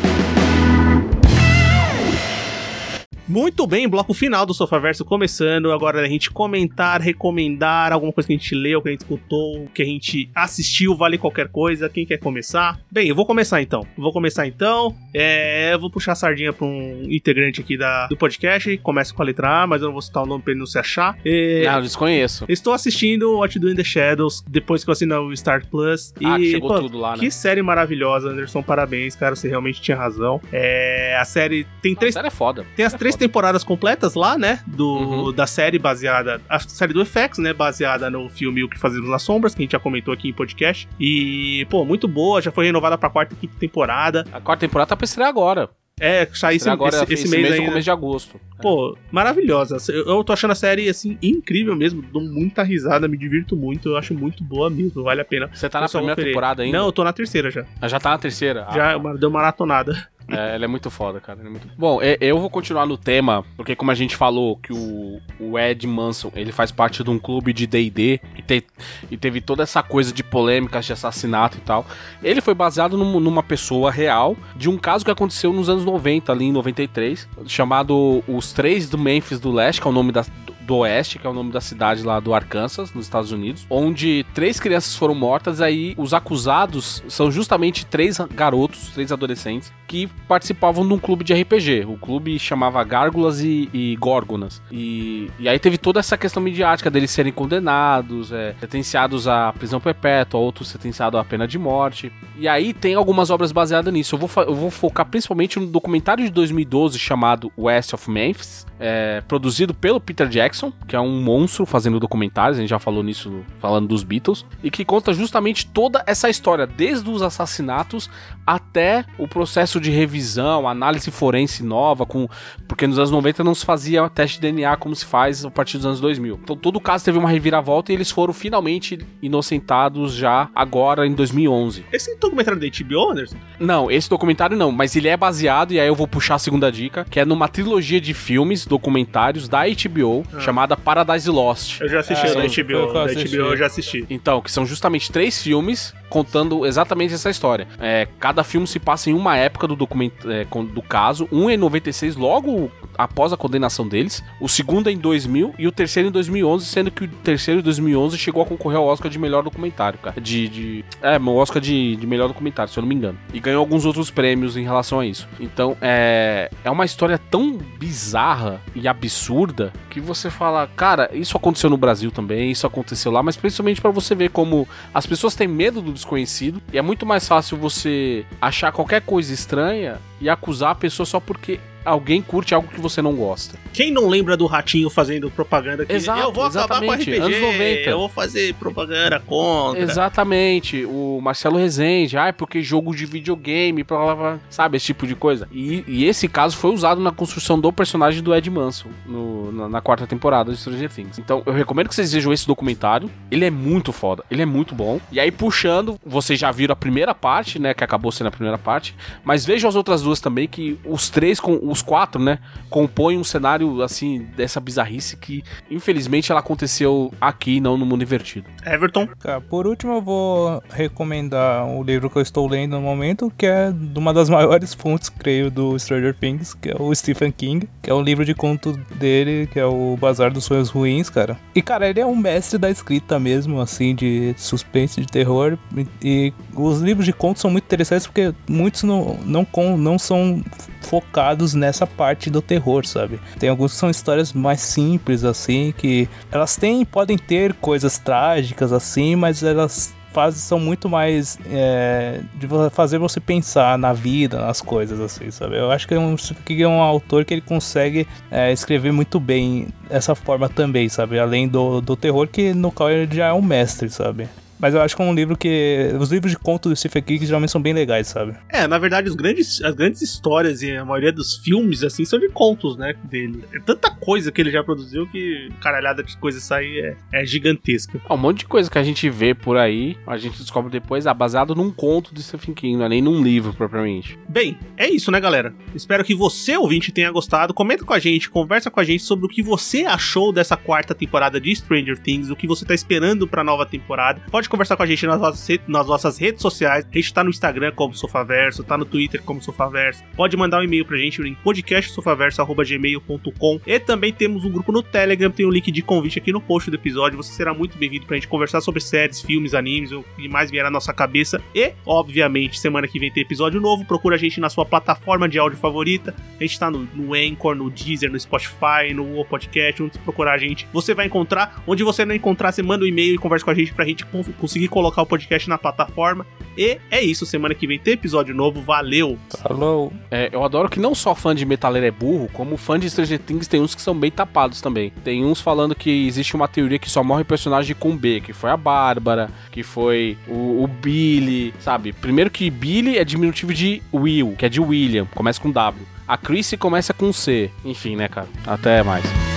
Muito bem, bloco final do Sofaverso começando. Agora a gente comentar, recomendar alguma coisa que a gente leu, que a gente escutou, que a gente assistiu, vale qualquer coisa. Quem quer começar? Bem, eu vou começar então. Vou começar então. É, eu vou puxar a sardinha pra um integrante aqui da, do podcast. Começa com a letra A, mas eu não vou citar o nome pra ele não se achar. É, Ah, eu desconheço. Estou assistindo What Do in the Shadows depois que eu assino o Star Plus. Ah, e, chegou pô, tudo lá, né? Que série maravilhosa, Anderson. Parabéns, cara. Você realmente tinha razão. É, a série tem A três série é foda. tem as É três foda. Temporadas completas lá, né? Do, Uhum. Da série baseada. A série do FX, né? Baseada no filme O que Fazemos nas Sombras, que a gente já comentou aqui em podcast. E, pô, muito boa, já foi renovada pra quarta e quinta temporada. A quarta temporada tá pra estrear agora. É, sai esse, agora esse, esse esse mês mês ainda. começo de agosto. Pô, maravilhosa. Eu eu tô achando a série, assim, incrível mesmo. Dou muita risada, me divirto muito. Eu acho muito boa mesmo, vale a pena. Você tá Eu na primeira temporada ainda? Não, eu tô na terceira já. Ah, Já tá na terceira? Ah, Já uma- deu maratonada. É, ela é muito foda, cara. é muito- Bom, e- eu vou continuar no tema, porque como a gente falou que o, o Ed Manson, ele faz parte de um clube de D&D e, te- e teve toda essa coisa de polêmicas de assassinato e tal. Ele foi baseado num- numa pessoa real de um caso que aconteceu nos anos 90, ali em 93, chamado Os Três do Memphis do Leste, que é o nome da, do- Oeste, que é o nome da cidade lá do Arkansas, nos Estados Unidos, onde três crianças foram mortas, aí os acusados são justamente três garotos, três adolescentes, que participavam de um clube de RPG. O clube chamava Gárgulas e, e Górgonas. E, e aí teve toda essa questão midiática deles serem condenados, é, sentenciados à prisão perpétua, outros sentenciados à pena de morte. E aí tem algumas obras baseadas nisso. Eu vou, eu vou focar principalmente no documentário de 2012 chamado West of Memphis, é, produzido pelo Peter Jackson, que é um monstro fazendo documentários, a gente já falou nisso falando dos Beatles, e que conta justamente toda essa história, desde os assassinatos até o processo de revisão, análise forense nova, com porque nos anos 90 não se fazia teste de DNA como se faz a partir dos anos 2000. Então todo o caso teve uma reviravolta e eles foram finalmente inocentados já agora em 2011. Esse documentário da HBO, Anderson? Não, esse documentário não, mas ele é baseado, e aí eu vou puxar a segunda dica, que é numa trilogia de filmes, documentários da HBO, Ah. Chamada Paradise Lost. Eu já assisti Ah, o da HBO. eu Da. HBO eu já assisti. Então, que são justamente três filmes contando exatamente essa história. É, cada filme se passa em uma época do documento é, do caso. Um é em 96, logo após a condenação deles. O segundo é em 2000 e o terceiro em 2011, sendo que o terceiro em 2011 chegou a concorrer ao Oscar de melhor documentário, cara. De, de é, o Oscar de, de melhor documentário, se eu não me engano. E ganhou alguns outros prêmios em relação a isso. Então, é, é uma história tão bizarra e absurda que você fala, cara, isso aconteceu no Brasil também, isso aconteceu lá, mas principalmente pra você ver como as pessoas têm medo do desconhecido. E é muito mais fácil você achar qualquer coisa estranha e acusar a pessoa só porque alguém curte algo que você não gosta. Quem não lembra do Ratinho fazendo propaganda que Exato, eu vou acabar com RPG, anos 90. eu vou fazer propaganda contra. Exatamente, o Marcelo Rezende, ai, porque jogo de videogame, blá, sabe, esse tipo de coisa. E, e esse caso foi usado na construção do personagem do Ed Manson, no- na, na quarta temporada de Stranger Things. Então, eu recomendo que vocês vejam esse documentário, ele é muito foda, ele é muito bom. E aí, puxando, vocês já viram a primeira parte, né, que acabou sendo a primeira parte, mas vejam as outras duas também, que os três, com os quatro, né, compõem um cenário, assim, dessa bizarrice que, infelizmente, ela aconteceu aqui, não no mundo invertido. Everton, Cara, por último, eu vou recomendar o livro que eu estou lendo no momento, que é de uma das [LAUGHS] maiores fontes, creio, do Stranger Things, que é o Stephen King, que é o livro de conto dele, que é o Bazar dos Sonhos Ruins, cara. E, cara, ele é um mestre da escrita mesmo, assim, de suspense, de terror. E, e os livros de contos são muito interessantes porque muitos não, não, não são focados nessa parte do terror, sabe? Tem alguns que são histórias mais simples, assim, que elas têm, podem ter coisas trágicas, assim, mas elas fazem, são muito mais é, de fazer você pensar na vida, nas coisas, assim, sabe? Eu acho que é um, King é um autor que ele consegue é, escrever muito bem essa forma também, sabe? Além do, do terror, que no qual ele já é um mestre, sabe? Mas eu acho que é um livro que. Os livros de conto do Stephen King geralmente são bem legais, sabe? É, na verdade, os grandes, as grandes histórias e a maioria dos filmes, assim, são de contos, né, dele. É tanta coisa que ele já produziu que caralhada de coisa sair é, é gigantesca. Ah, Um monte de coisa que a gente vê por aí, a gente descobre depois, ah, baseado num conto de Stephen King, não é nem num livro propriamente. Bem, é isso, né, galera? Espero que você, ouvinte, tenha gostado. Comenta com a gente, conversa com a gente sobre o que você achou dessa quarta temporada de Stranger Things, o que você tá esperando pra nova temporada. Pode conversar com a gente nas nossas, nas nossas redes sociais. A gente tá no Instagram como Sofaverso, tá no Twitter como Sofaverso. Pode mandar um e-mail pra gente em podcastsofaverso.gmail.com e também temos um grupo no Telegram, tem um link de convite aqui no post do episódio. Você será muito bem-vindo pra gente conversar sobre séries, filmes, animes, o que mais vier à nossa cabeça. E, obviamente, semana que vem tem episódio novo. Procura a gente na sua plataforma de áudio favorita. A gente tá no, no Anchor, no Deezer, no Spotify, no O Podcast, onde procurar a gente. Você vai encontrar. Onde você não encontrar, você manda um e-mail e conversa com a gente pra gente conseguir colocar o podcast na plataforma. E é isso, semana que vem tem episódio novo, valeu! Falou. É, eu adoro que não só fã de Metaleiro é burro, como fã de Stranger Things tem uns que são bem tapados também. Tem uns falando que existe uma teoria que só morre personagem com B, que foi a Bárbara, que foi o, o Billy, sabe? Primeiro que Billy é diminutivo de Will, que é de William, começa com W. A Chrissy começa com C. Enfim, né, cara? Até mais.